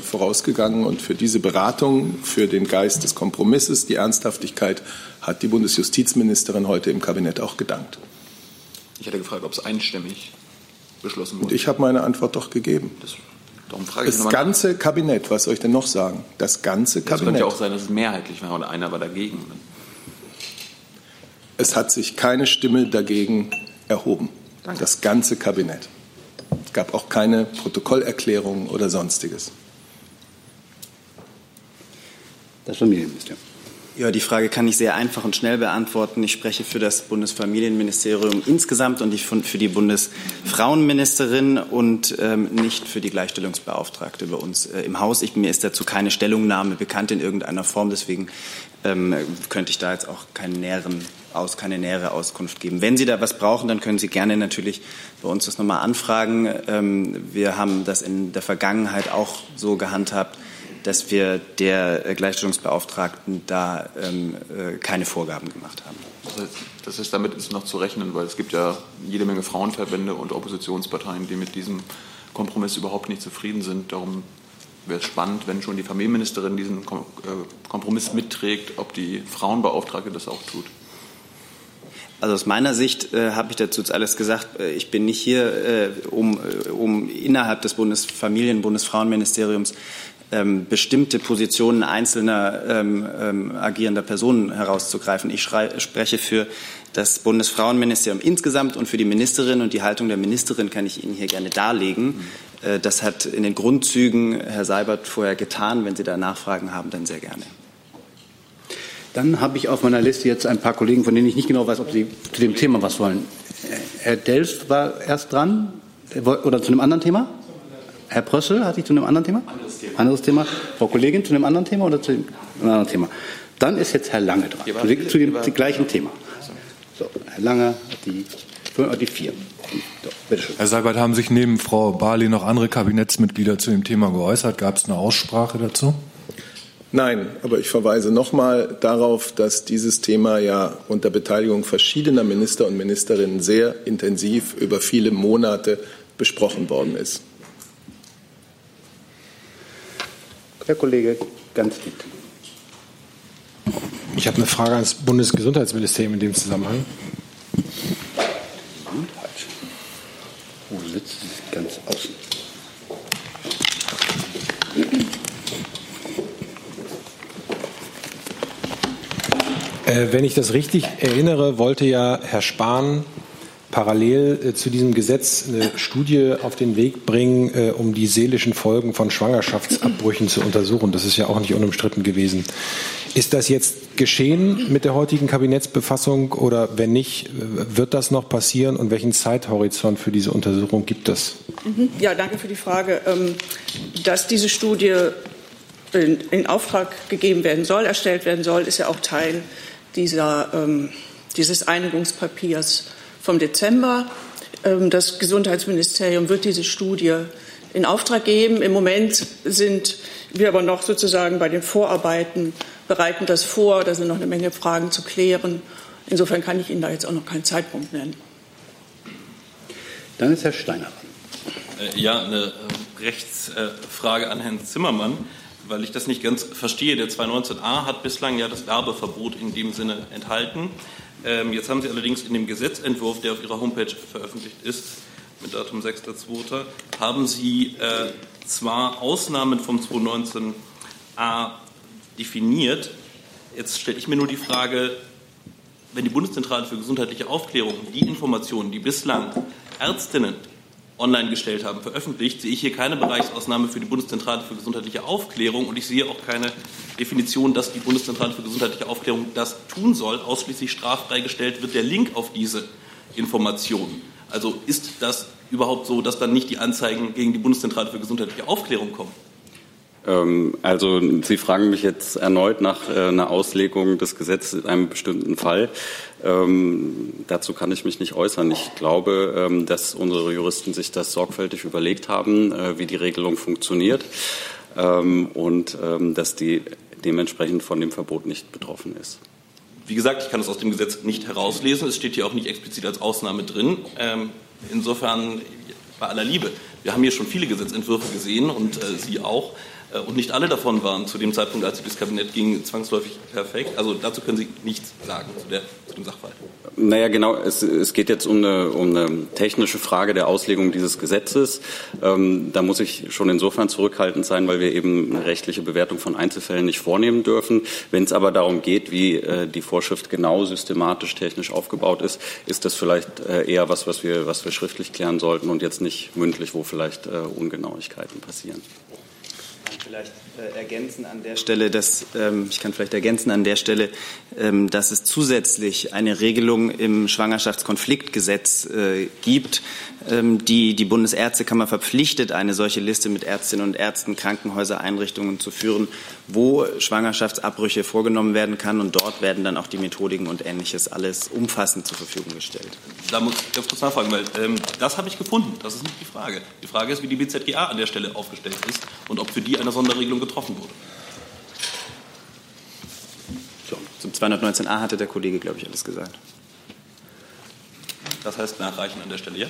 vorausgegangen. Und für diese Beratung, für den Geist des Kompromisses, die Ernsthaftigkeit hat die Bundesjustizministerin heute im Kabinett auch gedankt. Ich hatte gefragt, ob es einstimmig beschlossen wurde. Und ich habe meine Antwort doch gegeben. Das, darum frage ich das ganze Kabinett, was soll ich denn noch sagen? Das ganze Es Kabinett. könnte ja auch sein, dass es mehrheitlich war und einer war dagegen. Es hat sich keine Stimme dagegen erhoben. Das ganze Kabinett. Es gab auch keine Protokollerklärung oder sonstiges. Das Familienministerium. Ja, die Frage kann ich sehr einfach und schnell beantworten. Ich spreche für das Bundesfamilienministerium insgesamt und für die Bundesfrauenministerin und ähm, nicht für die Gleichstellungsbeauftragte bei uns äh, im Haus. Ich, mir ist dazu keine Stellungnahme bekannt in irgendeiner Form, deswegen ähm, könnte ich da jetzt auch keinen näheren aus, keine nähere Auskunft geben. Wenn Sie da was brauchen, dann können Sie gerne natürlich bei uns das nochmal anfragen. Ähm, wir haben das in der Vergangenheit auch so gehandhabt, dass wir der Gleichstellungsbeauftragten da ähm, äh, keine Vorgaben gemacht haben. Das heißt, das ist damit ist noch zu rechnen, weil es gibt ja jede Menge Frauenverbände und Oppositionsparteien, die mit diesem Kompromiss überhaupt nicht zufrieden sind. Darum wäre es spannend, wenn schon die Familienministerin diesen äh, Kompromiss mitträgt, ob die Frauenbeauftragte das auch tut. Also aus meiner Sicht äh, habe ich dazu jetzt alles gesagt. Äh, ich bin nicht hier, äh, um, äh, um innerhalb des Bundesfamilien-, Bundesfrauenministeriums ähm, bestimmte Positionen einzelner ähm, ähm, agierender Personen herauszugreifen. Ich schrei, spreche für das Bundesfrauenministerium insgesamt und für die Ministerin und die Haltung der Ministerin kann ich Ihnen hier gerne darlegen. Äh, das hat in den Grundzügen Herr Seibert vorher getan. Wenn Sie da Nachfragen haben, dann sehr gerne. Dann habe ich auf meiner Liste jetzt ein paar Kollegen, von denen ich nicht genau weiß, ob sie zu dem Thema was wollen. Herr Delft war erst dran oder zu einem anderen Thema? Herr Prössel hat sich zu einem anderen Thema? Anderes Thema. Anderes Thema. Frau Kollegin zu einem anderen Thema oder zu einem anderen Thema? Dann ist jetzt Herr Lange dran, zu, dem, zu dem, gleichen Thema. So, Herr Lange hat die, die vier. So, Herr Seibert, haben sich neben Frau Barley noch andere Kabinettsmitglieder zu dem Thema geäußert? Gab es eine Aussprache dazu? Nein, aber ich verweise nochmal darauf, dass dieses Thema ja unter Beteiligung verschiedener Minister und Ministerinnen sehr intensiv über viele Monate besprochen worden ist. Herr Kollege ganz lieb. Ich habe eine Frage ans Bundesgesundheitsministerium in dem Zusammenhang. Wo sitzt sie? Ganz außen. Äh, wenn ich das richtig erinnere, wollte ja Herr Spahn parallel äh, zu diesem Gesetz eine Studie auf den Weg bringen, äh, um die seelischen Folgen von Schwangerschaftsabbrüchen zu untersuchen. Das ist ja auch nicht unumstritten gewesen. Ist das jetzt geschehen mit der heutigen Kabinettsbefassung oder wenn nicht, äh, wird das noch passieren und welchen Zeithorizont für diese Untersuchung gibt es? Mhm. Ja, danke für die Frage. Ähm, dass diese Studie in Auftrag gegeben werden soll, erstellt werden soll, ist ja auch Teil dieser, ähm, dieses Einigungspapiers vom Dezember. Ähm, das Gesundheitsministerium wird diese Studie in Auftrag geben. Im Moment sind wir aber noch sozusagen bei den Vorarbeiten, bereiten das vor. Da sind noch eine Menge Fragen zu klären. Insofern kann ich Ihnen da jetzt auch noch keinen Zeitpunkt nennen. Dann ist Herr Steiner. Äh, ja, eine Rechtsfrage an Herrn Zimmermann weil ich das nicht ganz verstehe. Der 219a hat bislang ja das Werbeverbot in dem Sinne enthalten. Ähm, jetzt haben Sie allerdings in dem Gesetzentwurf, der auf Ihrer Homepage veröffentlicht ist, mit Datum 6.2., haben Sie äh, zwar Ausnahmen vom 219a definiert. Jetzt stelle ich mir nur die Frage, wenn die Bundeszentrale für gesundheitliche Aufklärung die Informationen, die bislang Ärztinnen online gestellt haben, veröffentlicht, sehe ich hier keine Bereichsausnahme für die Bundeszentrale für gesundheitliche Aufklärung und ich sehe auch keine Definition, dass die Bundeszentrale für gesundheitliche Aufklärung das tun soll. Ausschließlich straffrei gestellt wird der Link auf diese Informationen. Also ist das überhaupt so, dass dann nicht die Anzeigen gegen die Bundeszentrale für gesundheitliche Aufklärung kommen? Ähm, also Sie fragen mich jetzt erneut nach äh, einer Auslegung des Gesetzes in einem bestimmten Fall. Ähm, dazu kann ich mich nicht äußern. Ich glaube, ähm, dass unsere Juristen sich das sorgfältig überlegt haben, äh, wie die Regelung funktioniert ähm, und ähm, dass die dementsprechend von dem Verbot nicht betroffen ist. Wie gesagt, ich kann es aus dem Gesetz nicht herauslesen. Es steht hier auch nicht explizit als Ausnahme drin. Ähm, insofern bei aller Liebe. Wir haben hier schon viele Gesetzentwürfe gesehen und äh, Sie auch. Äh, und nicht alle davon waren zu dem Zeitpunkt, als sie das Kabinett ging, zwangsläufig perfekt. Also dazu können Sie nichts sagen zu, der, zu dem Sachverhalt. Naja, genau. Es, es geht jetzt um eine, um eine, technische Frage der Auslegung dieses Gesetzes. Ähm, da muss ich schon insofern zurückhaltend sein, weil wir eben eine rechtliche Bewertung von Einzelfällen nicht vornehmen dürfen. Wenn es aber darum geht, wie äh, die Vorschrift genau systematisch technisch aufgebaut ist, ist das vielleicht äh, eher was, was wir, was wir schriftlich klären sollten und jetzt nicht mündlich, wo vielleicht äh, Ungenauigkeiten passieren vielleicht äh, ergänzen an der Stelle, dass ähm, ich kann vielleicht ergänzen an der Stelle, ähm, dass es zusätzlich eine Regelung im Schwangerschaftskonfliktgesetz äh, gibt, ähm, die die Bundesärztekammer verpflichtet, eine solche Liste mit Ärztinnen und Ärzten, Krankenhäuser, Einrichtungen zu führen, wo Schwangerschaftsabbrüche vorgenommen werden kann. Und dort werden dann auch die Methodiken und Ähnliches alles umfassend zur Verfügung gestellt. Da muss ich ganz kurz nachfragen, weil ähm, das habe ich gefunden. Das ist nicht die Frage. Die Frage ist, wie die BZGA an der Stelle aufgestellt ist und ob für die eine Sonderregelung getroffen wurde. So, zum 219a hatte der Kollege, glaube ich, alles gesagt. Das heißt nachreichen an der Stelle, ja?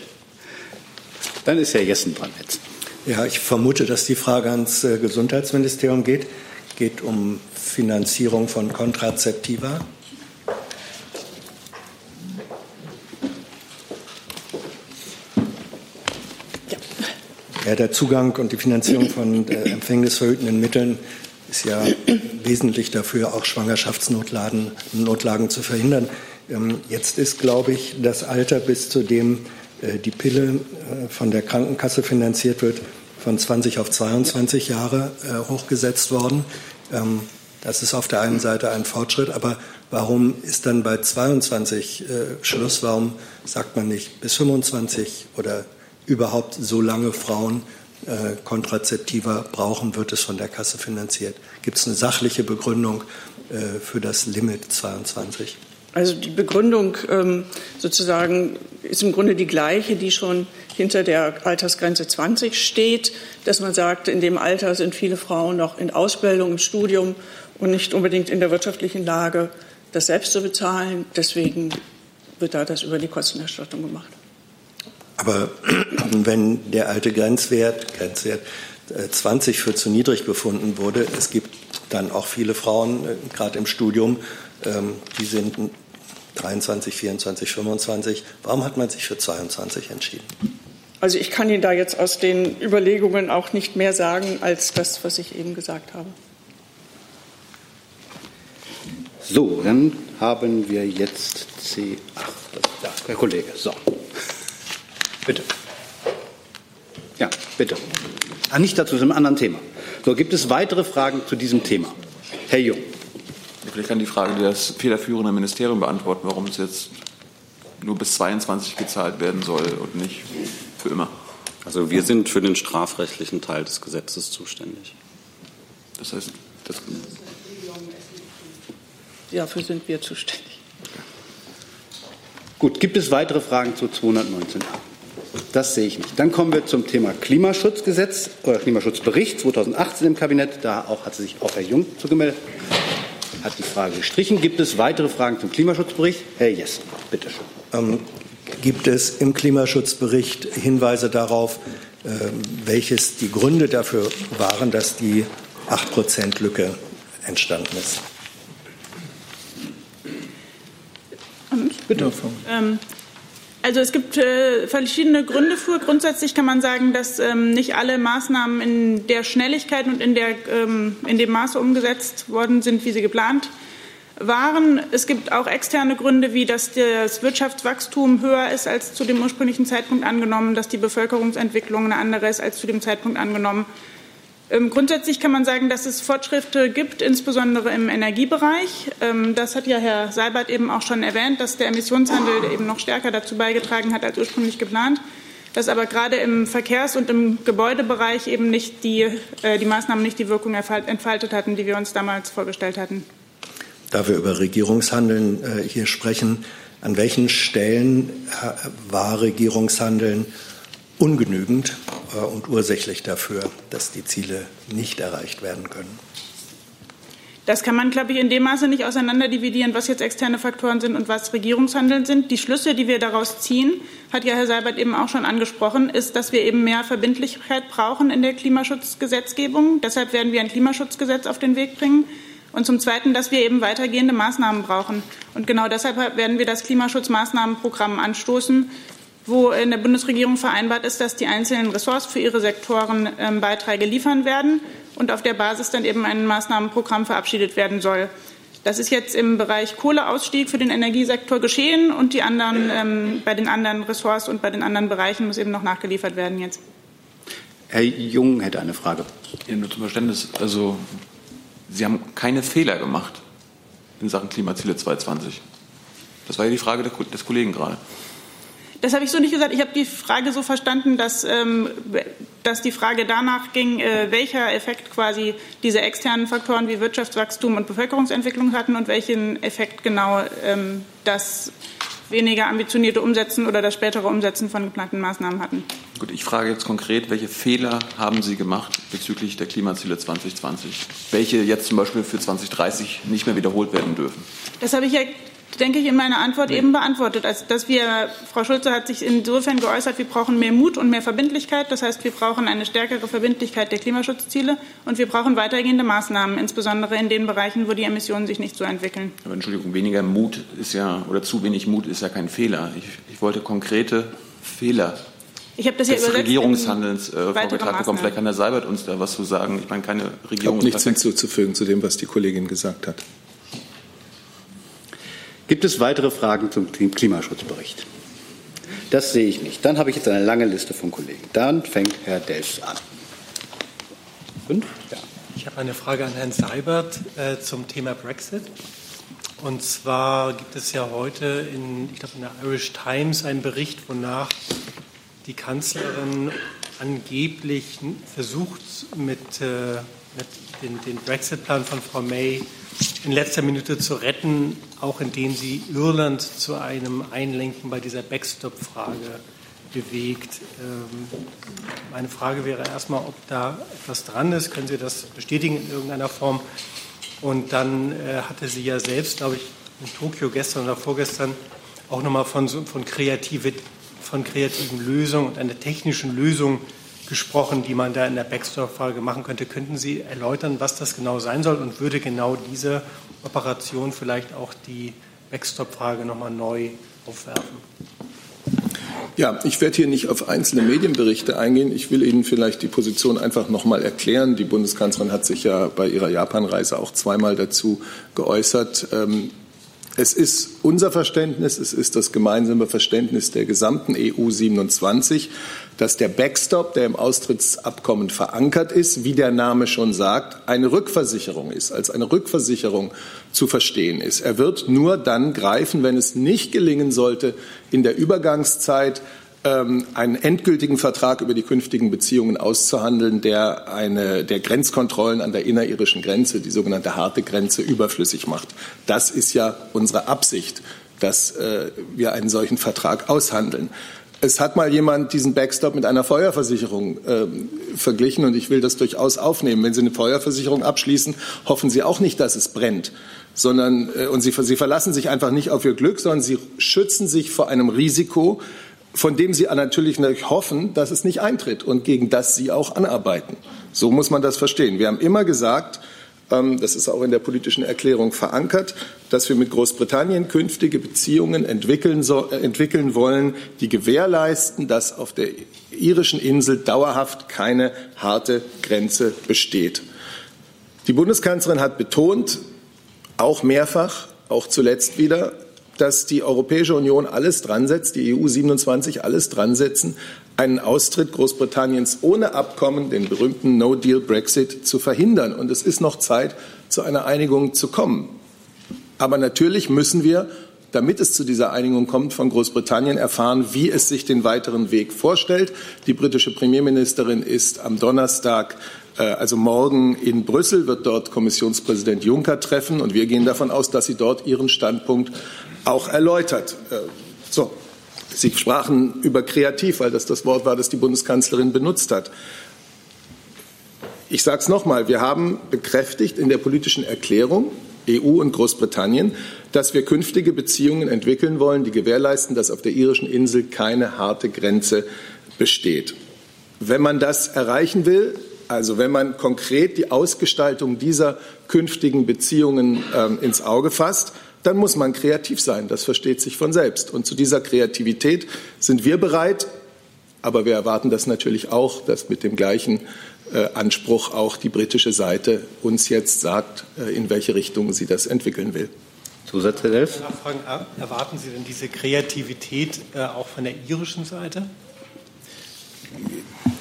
Dann ist Herr Jessen dran jetzt. Ja, ich vermute, dass die Frage ans äh, Gesundheitsministerium geht. Geht um Finanzierung von Kontrazeptiva. Ja, der Zugang und die Finanzierung von äh, empfängnisverhütenden Mitteln ist ja wesentlich dafür, auch Schwangerschaftsnotlagen Notlagen zu verhindern. Ähm, jetzt ist, glaube ich, das Alter, bis zu dem äh, die Pille äh, von der Krankenkasse finanziert wird, von 20 auf 22 Jahre hochgesetzt worden. Ähm, das ist auf der einen Seite ein Fortschritt, aber warum ist dann bei 22 Schluss? Warum sagt man nicht bis 25 oder überhaupt so lange Frauen Kontrazeptiva brauchen, wird es von der Kasse finanziert? Gibt es eine sachliche Begründung für das Limit 22? Also die Begründung ähm, sozusagen ist im Grunde die gleiche, die schon hinter der Altersgrenze 20 steht, dass man sagt, in dem Alter sind viele Frauen noch in Ausbildung, im Studium und nicht unbedingt in der wirtschaftlichen Lage, das selbst zu bezahlen. Deswegen wird da das über die Kostenerstattung gemacht. Aber wenn der alte Grenzwert, Grenzwert 20 äh, für zu niedrig befunden wurde, es gibt dann auch viele Frauen, äh, gerade im Studium, ähm, die sind 23, 24, 25. Warum hat man sich für 22 entschieden? Also ich kann Ihnen da jetzt aus den Überlegungen auch nicht mehr sagen als das, was ich eben gesagt habe. So, dann haben wir jetzt C8. Ja, Herr Kollege, so. Bitte. Ja, bitte. Ah, nicht dazu, zu einem anderen Thema. So, gibt es weitere Fragen zu diesem Thema? Herr Jung. Vielleicht kann die Frage das federführende Ministerium beantworten, warum es jetzt nur bis 22 gezahlt werden soll und nicht für immer. Also wir sind für den strafrechtlichen Teil des Gesetzes zuständig. Das heißt, das dafür sind wir zuständig. Gut, gibt es weitere Fragen zu 219a? Das sehe ich nicht. Dann kommen wir zum Thema Klimaschutzgesetz oder Klimaschutzbericht 2018 im Kabinett. Da auch hat sich auch Herr Jung zugemeldet hat die Frage gestrichen. Gibt es weitere Fragen zum Klimaschutzbericht? Herr Jessen, bitte schön. Ähm, gibt es im Klimaschutzbericht Hinweise darauf, äh, welches die Gründe dafür waren, dass die 8-Prozent-Lücke entstanden ist? Bitte. Ähm, also es gibt äh, verschiedene Gründe für. Grundsätzlich kann man sagen, dass ähm, nicht alle Maßnahmen in der Schnelligkeit und in, der, ähm, in dem Maße umgesetzt worden sind, wie sie geplant waren. Es gibt auch externe Gründe, wie dass das Wirtschaftswachstum höher ist als zu dem ursprünglichen Zeitpunkt angenommen, dass die Bevölkerungsentwicklung eine andere ist als zu dem Zeitpunkt angenommen grundsätzlich kann man sagen, dass es Fortschritte gibt, insbesondere im Energiebereich. Ähm, das hat ja Herr Seibert eben auch schon erwähnt, dass der Emissionshandel eben noch stärker dazu beigetragen hat als ursprünglich geplant. Dass aber gerade im Verkehrs- und im Gebäudebereich eben nicht die, äh, die Maßnahmen nicht die Wirkung entfaltet hatten, die wir uns damals vorgestellt hatten. Da wir über Regierungshandeln äh, hier sprechen, an welchen Stellen äh, war Regierungshandeln ungenügend äh, und ursächlich dafür, dass die Ziele nicht erreicht werden können. Das kann man, glaube ich, in dem Maße nicht auseinanderdividieren, was jetzt externe Faktoren sind und was Regierungshandeln sind. Die Schlüsse, die wir daraus ziehen, hat ja Herr Seibert eben auch schon angesprochen, ist, dass wir eben mehr Verbindlichkeit brauchen in der Klimaschutzgesetzgebung. Deshalb werden wir ein Klimaschutzgesetz auf den Weg bringen. Und zum Zweiten, dass wir eben weitergehende Maßnahmen brauchen. Und genau deshalb werden wir das Klimaschutzmaßnahmenprogramm anstoßen, wo in der Bundesregierung vereinbart ist, dass die einzelnen Ressorts für ihre Sektoren ähm, Beiträge liefern werden und auf der Basis dann eben ein Maßnahmenprogramm verabschiedet werden soll. Das ist jetzt im Bereich Kohleausstieg für den Energiesektor geschehen und die anderen, ähm, bei den anderen Ressorts und bei den anderen Bereichen muss eben noch nachgeliefert werden jetzt. Herr Jung hätte eine Frage. Ja, nur zum Verständnis. Also, Sie haben keine Fehler gemacht in Sachen Klimaziele 2020. Das war ja die Frage des Kollegen gerade. Das habe ich so nicht gesagt. Ich habe die Frage so verstanden, dass, ähm, dass die Frage danach ging, äh, welcher Effekt quasi diese externen Faktoren wie Wirtschaftswachstum und Bevölkerungsentwicklung hatten und welchen Effekt genau ähm, das weniger ambitionierte Umsetzen oder das spätere Umsetzen von geplanten Maßnahmen hatten. Gut, ich frage jetzt konkret, welche Fehler haben Sie gemacht bezüglich der Klimaziele 2020? Welche jetzt zum Beispiel für 2030 nicht mehr wiederholt werden dürfen? Das habe ich ja denke ich, in meiner Antwort nee. eben beantwortet. Also, dass wir, Frau Schulze hat sich insofern geäußert, wir brauchen mehr Mut und mehr Verbindlichkeit. Das heißt, wir brauchen eine stärkere Verbindlichkeit der Klimaschutzziele und wir brauchen weitergehende Maßnahmen, insbesondere in den Bereichen, wo die Emissionen sich nicht so entwickeln. Aber Entschuldigung, weniger Mut ist ja, oder zu wenig Mut ist ja kein Fehler. Ich, ich wollte konkrete Fehler ich habe das ja des Regierungshandelns äh, vorgetragen bekommen. Vielleicht kann Herr Seibert uns da was zu sagen. Ich meine, keine Regierung. Ich habe nichts hinzuzufügen zu dem, was die Kollegin gesagt hat. Gibt es weitere Fragen zum Klimaschutzbericht? Das sehe ich nicht. Dann habe ich jetzt eine lange Liste von Kollegen. Dann fängt Herr Delfs an. Fünf? Ja. Ich habe eine Frage an Herrn Seibert äh, zum Thema Brexit. Und zwar gibt es ja heute in, ich glaube, in der Irish Times einen Bericht, wonach die Kanzlerin angeblich versucht, mit, äh, mit den, den Brexit-Plan von Frau May in letzter Minute zu retten, auch indem sie Irland zu einem Einlenken bei dieser Backstop-Frage bewegt. Ähm, meine Frage wäre erstmal, ob da etwas dran ist. Können Sie das bestätigen in irgendeiner Form? Und dann äh, hatte sie ja selbst, glaube ich, in Tokio gestern oder vorgestern auch nochmal von, von, kreative, von kreativen Lösungen und einer technischen Lösung gesprochen, die man da in der Backstop-Frage machen könnte. Könnten Sie erläutern, was das genau sein soll und würde genau diese Operation vielleicht auch die Backstop-Frage nochmal neu aufwerfen? Ja, ich werde hier nicht auf einzelne Medienberichte eingehen. Ich will Ihnen vielleicht die Position einfach noch mal erklären. Die Bundeskanzlerin hat sich ja bei ihrer Japanreise auch zweimal dazu geäußert. Ähm, es ist unser Verständnis, es ist das gemeinsame Verständnis der gesamten EU 27, dass der Backstop, der im Austrittsabkommen verankert ist, wie der Name schon sagt, eine Rückversicherung ist, als eine Rückversicherung zu verstehen ist. Er wird nur dann greifen, wenn es nicht gelingen sollte, in der Übergangszeit ähm, einen endgültigen Vertrag über die künftigen Beziehungen auszuhandeln, der eine der Grenzkontrollen an der inneririschen Grenze, die sogenannte harte Grenze, überflüssig macht. Das ist ja unsere Absicht, dass äh, wir einen solchen Vertrag aushandeln. Es hat mal jemand diesen Backstop mit einer Feuerversicherung äh, verglichen und ich will das durchaus aufnehmen. Wenn Sie eine Feuerversicherung abschließen, hoffen Sie auch nicht, dass es brennt, sondern äh, und Sie, Sie verlassen sich einfach nicht auf Ihr Glück, sondern Sie schützen sich vor einem Risiko, von dem Sie natürlich hoffen, dass es nicht eintritt und gegen das Sie auch anarbeiten. So muss man das verstehen. Wir haben immer gesagt, das ist auch in der politischen Erklärung verankert, dass wir mit Großbritannien künftige Beziehungen entwickeln, äh, entwickeln wollen, die gewährleisten, dass auf der irischen Insel dauerhaft keine harte Grenze besteht. Die Bundeskanzlerin hat betont, auch mehrfach, auch zuletzt wieder, dass die Europäische Union alles dran setzt, die EU 27 alles dran setzen, einen Austritt Großbritanniens ohne Abkommen, den berühmten No-Deal-Brexit, zu verhindern. Und es ist noch Zeit, zu einer Einigung zu kommen. Aber natürlich müssen wir, damit es zu dieser Einigung kommt, von Großbritannien erfahren, wie es sich den weiteren Weg vorstellt. Die britische Premierministerin ist am Donnerstag äh, also morgen in Brüssel wird dort Kommissionspräsident Juncker treffen und wir gehen davon aus, dass sie dort ihren Standpunkt auch erläutert. Äh, so, Sie sprachen über kreativ, weil das das Wort war, das die Bundeskanzlerin benutzt hat. ich sage es nochmal, wir haben bekräftigt in der politischen Erklärung EU und Großbritannien, dass wir künftige Beziehungen entwickeln wollen, die gewährleisten, dass auf der irischen Insel keine harte Grenze besteht. Wenn man das erreichen will, also wenn man konkret die Ausgestaltung dieser künftigen Beziehungen ähm, ins Auge fasst, dann muss man kreativ sein. Das versteht sich von selbst. Und zu dieser Kreativität sind wir bereit. Aber wir erwarten das natürlich auch, dass mit dem gleichen äh, Anspruch auch die britische Seite uns jetzt sagt, äh, in welche Richtung sie das entwickeln will. Zusatz, Herr Delf? Erwarten Sie denn diese Kreativität äh, auch von der irischen Seite?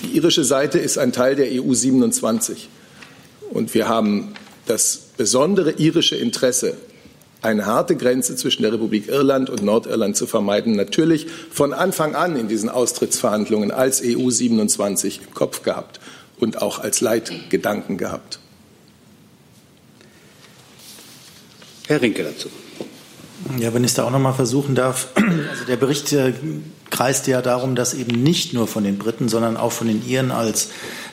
Die irische Seite ist ein Teil der EU 27. Und wir haben das besondere irische Interesse, eine harte Grenze zwischen der Republik Irland und Nordirland zu vermeiden, natürlich von Anfang an in diesen Austrittsverhandlungen als EU 27 im Kopf gehabt und auch als Leitgedanken gehabt. Herr Rinke dazu. Ja, wenn ich es da auch noch mal versuchen darf. Also der Bericht äh, kreist ja darum, dass eben nicht nur von den Briten, sondern auch von den Iren als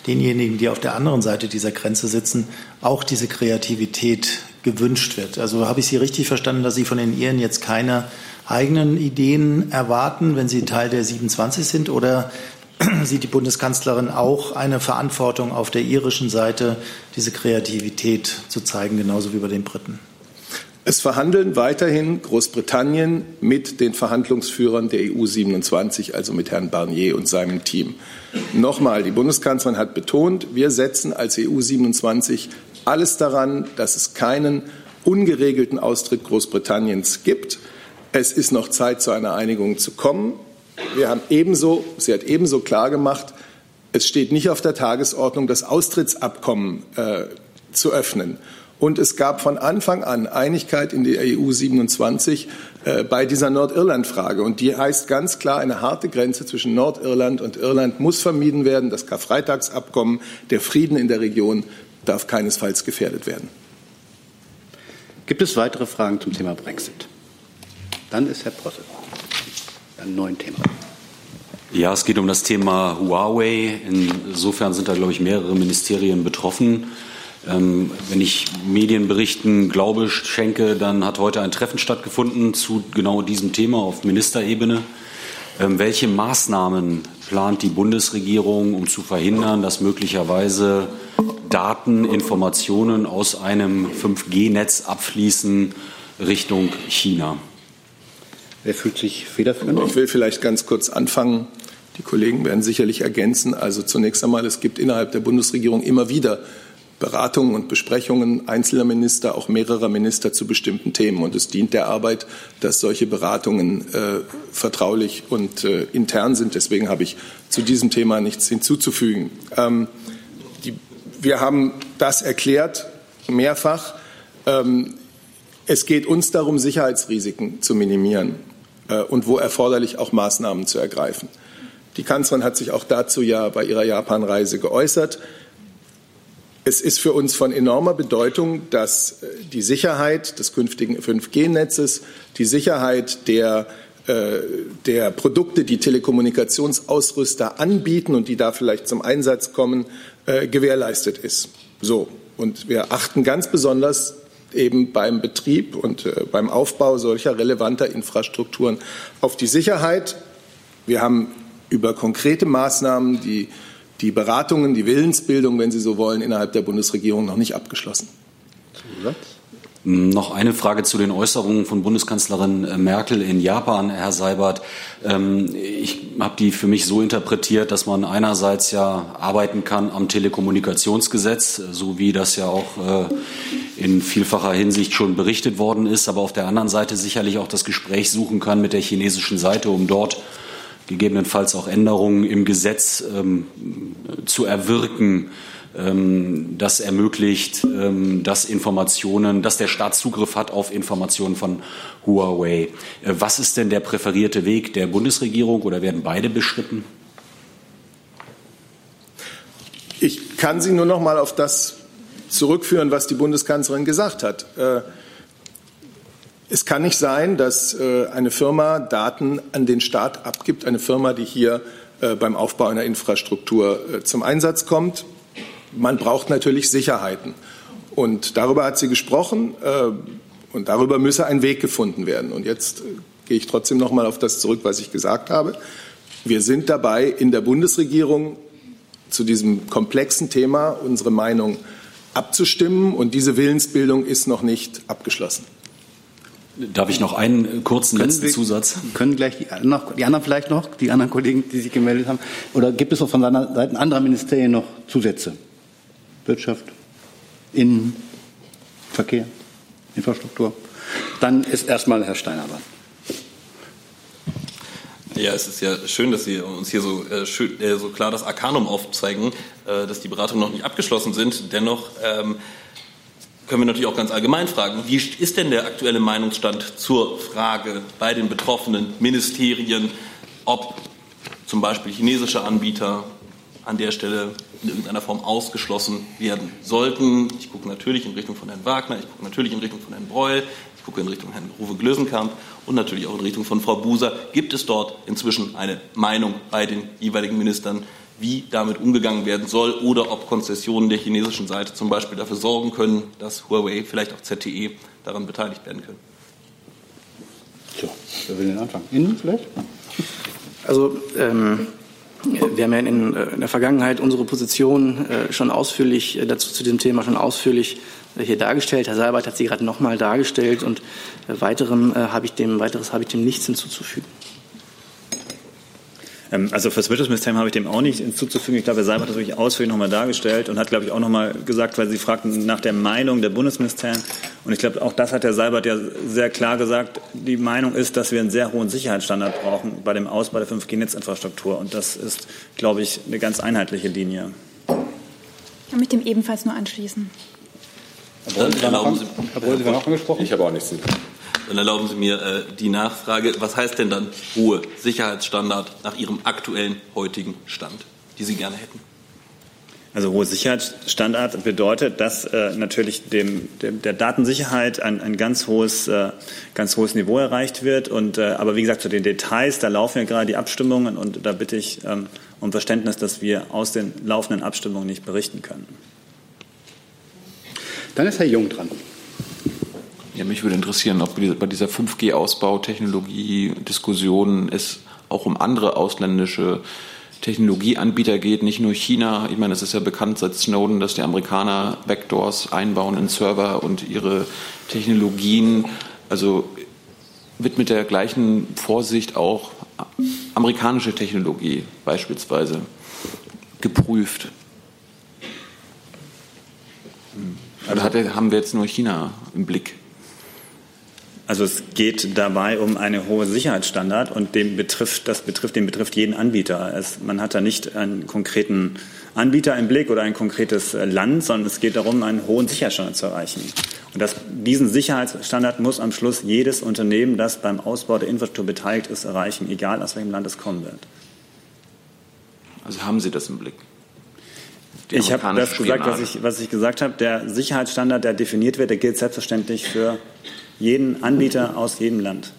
denjenigen, die auf der anderen Seite dieser Grenze sitzen, auch diese Kreativität gewünscht wird. Also habe ich Sie richtig verstanden, dass Sie von den Iren jetzt keine eigenen Ideen erwarten, wenn Sie Teil der 27 sind? Oder sieht die Bundeskanzlerin auch eine Verantwortung auf der irischen Seite, diese Kreativität zu zeigen, genauso wie bei den Briten? Es verhandeln weiterhin Großbritannien mit den Verhandlungsführern der EU 27, also mit Herrn Barnier und seinem Team. Nochmal, die Bundeskanzlerin hat betont, wir setzen als EU 27 alles daran, dass es keinen ungeregelten Austritt Großbritanniens gibt. Es ist noch Zeit, zu einer Einigung zu kommen. Wir haben ebenso, sie hat ebenso klar gemacht, es steht nicht auf der Tagesordnung, das Austrittsabkommen äh, zu öffnen. Und es gab von Anfang an Einigkeit in der EU 27 äh, bei dieser Nordirland-Frage. Und die heißt ganz klar, eine harte Grenze zwischen Nordirland und Irland muss vermieden werden. Das Karfreitagsabkommen, der Frieden in der Region darf keinesfalls gefährdet werden. Gibt es weitere Fragen zum Thema Brexit? Dann ist Herr Prosse. Ein neues Thema. Ja, es geht um das Thema Huawei. Insofern sind da, glaube ich, mehrere Ministerien betroffen. Ähm, wenn ich Medienberichten Glaube schenke, dann hat heute ein Treffen stattgefunden zu genau diesem Thema auf Ministerebene. Ähm, welche Maßnahmen plant die Bundesregierung, um zu verhindern, dass möglicherweise Daten, Informationen aus einem 5G-Netz abfließen Richtung China? Wer fühlt sich federführend? Ich will vielleicht ganz kurz anfangen. Die Kollegen werden sicherlich ergänzen. Also zunächst einmal, es gibt innerhalb der Bundesregierung immer wieder Beratungen und Besprechungen einzelner Minister, auch mehrerer Minister zu bestimmten Themen. Und es dient der Arbeit, dass solche Beratungen äh, vertraulich und äh, intern sind. Deswegen habe ich zu diesem Thema nichts hinzuzufügen. Ähm, die, wir haben das erklärt mehrfach. Ähm, es geht uns darum, Sicherheitsrisiken zu minimieren äh, und wo erforderlich auch Maßnahmen zu ergreifen. Die Kanzlerin hat sich auch dazu ja bei ihrer Japanreise geäußert. Es ist für uns von enormer Bedeutung, dass äh, die Sicherheit des künftigen 5G-Netzes, die Sicherheit der, äh, der Produkte, die Telekommunikationsausrüster anbieten und die da vielleicht zum Einsatz kommen, äh, gewährleistet ist. So. Und wir achten ganz besonders eben beim Betrieb und beim Aufbau solcher relevanter Infrastrukturen auf die Sicherheit. Wir haben über konkrete Maßnahmen, die die Beratungen, die Willensbildung, wenn Sie so wollen, innerhalb der Bundesregierung noch nicht abgeschlossen. Noch eine Frage zu den Äußerungen von Bundeskanzlerin Merkel in Japan, Herr Seibert. Ähm, ich habe die für mich so interpretiert, dass man einerseits ja arbeiten kann am Telekommunikationsgesetz, so wie das ja auch äh, in vielfacher Hinsicht schon berichtet worden ist, aber auf der anderen Seite sicherlich auch das Gespräch suchen kann mit der chinesischen Seite, um dort gegebenenfalls auch Änderungen im Gesetz ähm, zu erwirken, ähm, das ermöglicht, ähm, dass Informationen, dass der Staat Zugriff hat auf Informationen von Huawei. Äh, was ist denn der präferierte Weg der Bundesregierung oder werden beide beschritten? Ich kann Sie nur noch mal auf das zurückführen, was die Bundeskanzlerin gesagt hat. Äh, es kann nicht sein, dass äh, eine Firma Daten an den Staat abgibt, eine Firma, die hier äh, beim Aufbau einer Infrastruktur äh, zum Einsatz kommt. man braucht natürlich Sicherheiten. Und darüber hat sie gesprochen. Und darüber müsse ein Weg gefunden werden. Und jetzt gehe ich trotzdem noch mal auf das zurück, was ich gesagt habe. Wir sind dabei, in der Bundesregierung zu diesem komplexen Thema unsere Meinung abzustimmen. Und diese Willensbildung ist noch nicht abgeschlossen. Darf ich noch einen kurzen können letzten wir, Zusatz? Können gleich die, noch, die anderen vielleicht noch, die anderen Kollegen, die sich gemeldet haben? Oder gibt es noch von Seiten anderer Ministerien noch Zusätze? Wirtschaft, Innen, Verkehr, Infrastruktur? Dann ist erstmal Herr Steiner dran. Ja, es ist ja schön, dass Sie uns hier so, äh, schön, äh, so klar das Arkanum aufzeigen, äh, dass die Beratungen noch nicht abgeschlossen sind. Dennoch ähm, können wir natürlich auch ganz allgemein fragen, wie ist denn der aktuelle Meinungsstand zur Frage bei den betroffenen Ministerien, ob zum Beispiel chinesische Anbieter an der Stelle in irgendeiner Form ausgeschlossen werden sollten. Ich gucke natürlich in Richtung von Herrn Wagner, ich gucke natürlich in Richtung von Herrn Breul, ich gucke in Richtung Herrn Ruwe Glösenkamp und natürlich auch in Richtung von Frau Buser. Gibt es dort inzwischen eine Meinung bei den jeweiligen Ministern, wie damit umgegangen werden soll oder ob Konzessionen der chinesischen Seite zum Beispiel dafür sorgen können, dass Huawei, vielleicht auch ZTE, daran beteiligt werden können. So, wer will den anfangen? Ihnen vielleicht? Also ähm, wir haben ja in, äh, in, der Vergangenheit unsere Position äh, schon ausführlich äh, dazu zu dem Thema schon ausführlich äh, hier dargestellt. Herr Seibert hat sie gerade noch mal dargestellt und äh, weiterem äh, habe ich dem weiteres habe ich dem nichts hinzuzufügen. Ähm, also für das Wirtschaftsministerium habe ich dem auch nicht hinzuzufügen. Ich glaube, Herr Seibert hat das wirklich ausführlich nochmal dargestellt und hat, glaube ich, auch nochmal gesagt, weil Sie fragten nach der Meinung der Bundesministerien. Und ich glaube, auch das hat Herr Seibert ja sehr klar gesagt. Die Meinung ist, dass wir einen sehr hohen Sicherheitsstandard brauchen bei dem Ausbau der 5G-Netzinfrastruktur. Und das ist, glaube ich, eine ganz einheitliche Linie. Ich kann mich dem ebenfalls nur anschließen. Herr Brüll, Sie waren auch angesprochen? Ich habe auch nichts. Dann erlauben Sie mir äh, die Nachfrage, was heißt denn dann hohe Sicherheitsstandard nach Ihrem aktuellen heutigen Stand, die Sie gerne hätten? Also hohe Sicherheitsstandard bedeutet, dass äh, natürlich dem, dem, der Datensicherheit ein, ein ganz, hohes, äh, ganz hohes Niveau erreicht wird. Und, äh, aber wie gesagt, zu den Details, da laufen ja gerade die Abstimmungen und da bitte ich ähm, um Verständnis, dass wir aus den laufenden Abstimmungen nicht berichten können. Dann ist Herr Jung dran. Ja, mich würde interessieren, ob bei dieser 5G-Ausbau-Technologie-Diskussion es auch um andere ausländische Technologieanbieter geht, nicht nur China. Ich meine, es ist ja bekannt seit Snowden, dass die Amerikaner Backdoors einbauen in Server und ihre Technologien. Also wird mit der gleichen Vorsicht auch amerikanische Technologie beispielsweise geprüft. Oder also haben wir jetzt nur China im Blick? Also es geht dabei um einen hohen Sicherheitsstandard und dem betrifft, das betrifft, den betrifft jeden Anbieter. Es, man hat da nicht einen konkreten Anbieter im Blick oder ein konkretes Land, sondern es geht darum, einen hohen Sicherheitsstandard zu erreichen. Und das, diesen Sicherheitsstandard muss am Schluss jedes Unternehmen, das beim Ausbau der Infrastruktur beteiligt ist, erreichen, egal aus welchem Land es kommen wird. Also haben Sie das im Blick? Ich habe das gesagt, was ich, was ich gesagt habe. Der Sicherheitsstandard, der definiert wird, der gilt selbstverständlich für jeden Anbieter aus jedem Land.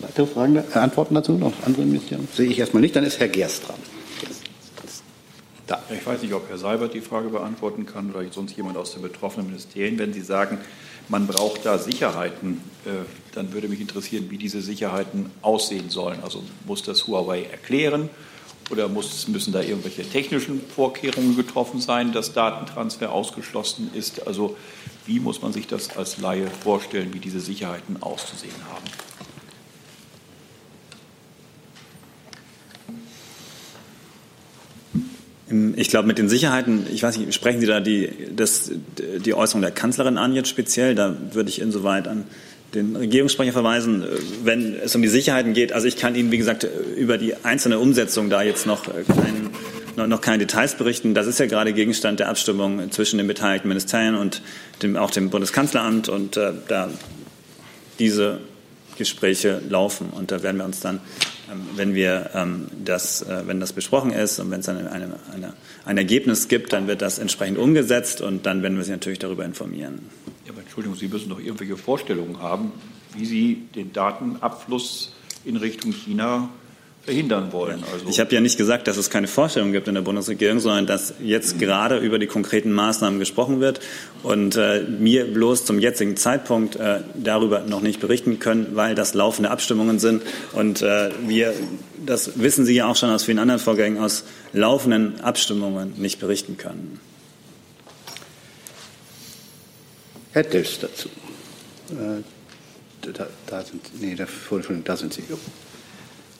Weitere Fragen, äh, Antworten dazu noch? Andere Ministerien? Sehe ich erstmal nicht. Dann ist Herr Gerst dran. Da. Ich weiß nicht, ob Herr Seibert die Frage beantworten kann oder sonst jemand aus den betroffenen Ministerien. Wenn Sie sagen, man braucht da Sicherheiten, äh, dann würde mich interessieren, wie diese Sicherheiten aussehen sollen. Also muss das Huawei erklären oder muss, müssen da irgendwelche technischen Vorkehrungen getroffen sein, dass Datentransfer ausgeschlossen ist? Also wie muss man sich das als Laie vorstellen, wie diese Sicherheiten auszusehen haben? Ich glaube, mit den Sicherheiten, ich weiß nicht, sprechen Sie da die, das, die Äußerung der Kanzlerin an jetzt speziell? Da würde ich insoweit an den Regierungssprecher verweisen, wenn es um die Sicherheiten geht. Also ich kann Ihnen, wie gesagt, über die einzelne Umsetzung da jetzt noch keinen noch keine Details berichten. Das ist ja gerade Gegenstand der Abstimmung zwischen den beteiligten Ministerien und dem, auch dem Bundeskanzleramt. Und äh, da diese Gespräche laufen. Und da werden wir uns dann, ähm, wenn wir ähm, das, äh, wenn das besprochen ist und wenn es dann eine, eine, ein Ergebnis gibt, dann wird das entsprechend umgesetzt und dann werden wir Sie natürlich darüber informieren. Entschuldigung, Sie müssen doch irgendwelche Vorstellungen haben, wie Sie den Datenabfluss in Richtung China verhindern wollen. Also ich habe ja nicht gesagt, dass es keine Vorstellung gibt in der Bundesregierung, sondern dass jetzt gerade über die konkreten Maßnahmen gesprochen wird und äh, mir bloß zum jetzigen Zeitpunkt äh, darüber noch nicht berichten können, weil das laufende Abstimmungen sind und äh, wir, das wissen Sie ja auch schon aus vielen anderen Vorgängen, aus laufenden Abstimmungen nicht berichten können. Herr Dills dazu. Äh, da, da, sind, nee, da, da sind Sie. Herr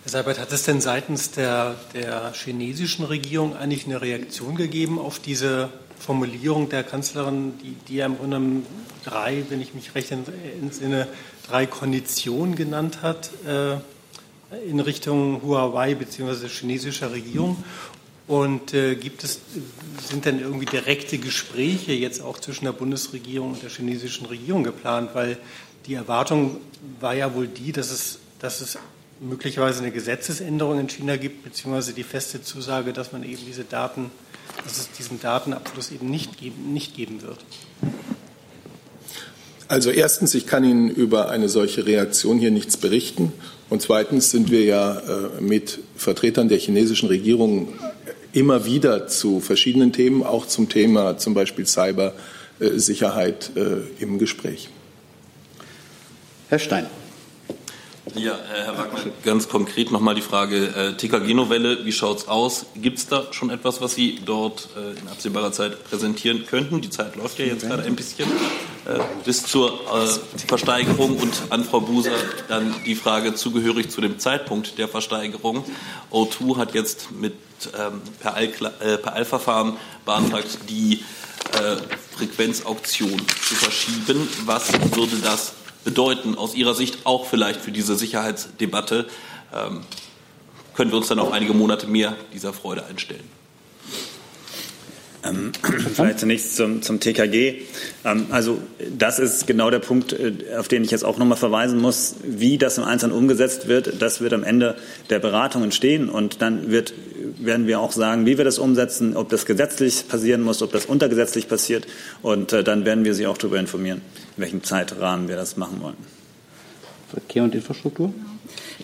Seibert, hat es denn seitens der, der chinesischen Regierung eigentlich eine Reaktion gegeben auf diese Formulierung der Kanzlerin, die, die ja im Grunde drei, wenn ich mich recht entsinne, drei Konditionen genannt hat äh, in Richtung Huawei bzw. chinesischer Regierung? Und äh, gibt es, sind denn irgendwie direkte Gespräche jetzt auch zwischen der Bundesregierung und der chinesischen Regierung geplant? Weil die Erwartung war ja wohl die, dass es, dass es möglicherweise eine Gesetzesänderung in China gibt, beziehungsweise die feste Zusage, dass man eben diese Daten, dass es diesen Datenabfluss eben nicht geben, nicht geben wird. Also erstens, ich kann Ihnen über eine solche Reaktion hier nichts berichten. Und zweitens sind wir ja äh, mit Vertretern der chinesischen Regierung immer wieder zu verschiedenen Themen, auch zum Thema zum Beispiel Cybersicherheit, äh, im Gespräch. Herr Stein. Ja, äh, Herr Wagner, ganz konkret nochmal die Frage äh, TKG-Novelle, wie schaut es aus? Gibt es da schon etwas, was Sie dort äh, in absehbarer Zeit präsentieren könnten? Die Zeit läuft ja jetzt gerade ein bisschen. Bis zur Versteigerung und an Frau Buser dann die Frage zugehörig zu dem Zeitpunkt der Versteigerung. O2 hat jetzt mit ähm, per, Eilverfahren beantragt, die Frequenzauktion zu verschieben. Was würde das bedeuten, aus Ihrer Sicht auch vielleicht für diese Sicherheitsdebatte? Ähm, können wir uns dann auf einige Monate mehr dieser Freude einstellen? Ähm, vielleicht zunächst zum, zum TKG. Ähm, also das ist genau der Punkt, äh, auf den ich jetzt auch nochmal verweisen muss. Wie das im Einzelnen umgesetzt wird, das wird am Ende der Beratungen stehen. Und dann wird, werden wir auch sagen, wie wir das umsetzen, ob das gesetzlich passieren muss, ob das untergesetzlich passiert. Und äh, dann werden wir Sie auch darüber informieren, in welchem Zeitrahmen wir das machen wollen. Verkehr und Infrastruktur?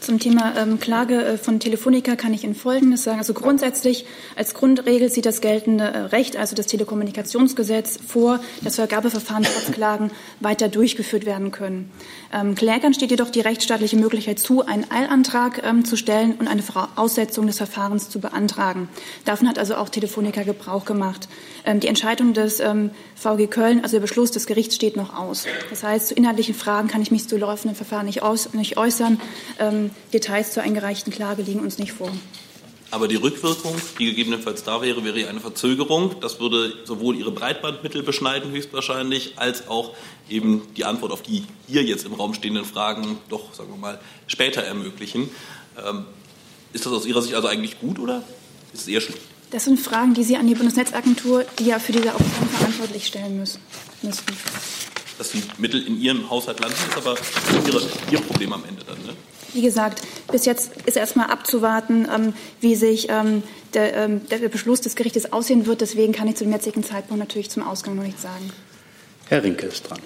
Zum Thema ähm, Klage äh, von Telefonica kann ich Ihnen Folgendes sagen. Also grundsätzlich als Grundregel sieht das geltende äh, Recht, also das Telekommunikationsgesetz, vor, dass Vergabeverfahren trotz Klagen weiter durchgeführt werden können. Ähm, Klägern steht jedoch die rechtsstaatliche Möglichkeit zu, einen Eilantrag ähm, zu stellen und eine Aussetzung des Verfahrens zu beantragen. Davon hat also auch Telefonica Gebrauch gemacht. Ähm, die Entscheidung des ähm, VG Köln, also der Beschluss des Gerichts, steht noch aus. Das heißt, zu inhaltlichen Fragen kann ich mich zu laufenden Verfahren nicht, aus, nicht äußern. Ähm, Details zur eingereichten Klage liegen uns nicht vor. Aber die Rückwirkung, die gegebenenfalls da wäre, wäre eine Verzögerung. Das würde sowohl Ihre Breitbandmittel beschneiden, höchstwahrscheinlich, als auch eben die Antwort auf die hier jetzt im Raum stehenden Fragen doch, sagen wir mal, später ermöglichen. Ähm, ist das aus Ihrer Sicht also eigentlich gut oder ist es eher schlecht? Das sind Fragen, die Sie an die Bundesnetzagentur, die ja für diese Auktion verantwortlich stellen müssen. Dass die Mittel in Ihrem Haushalt landen, ist aber Ihre, Ihr Problem am Ende dann, ne? Wie gesagt, bis jetzt ist erstmal abzuwarten, ähm, wie sich ähm, der, ähm, der, Beschluss des Gerichtes aussehen wird. Deswegen kann ich zu dem jetzigen Zeitpunkt natürlich zum Ausgang noch nichts sagen. Herr Rinke ist dran.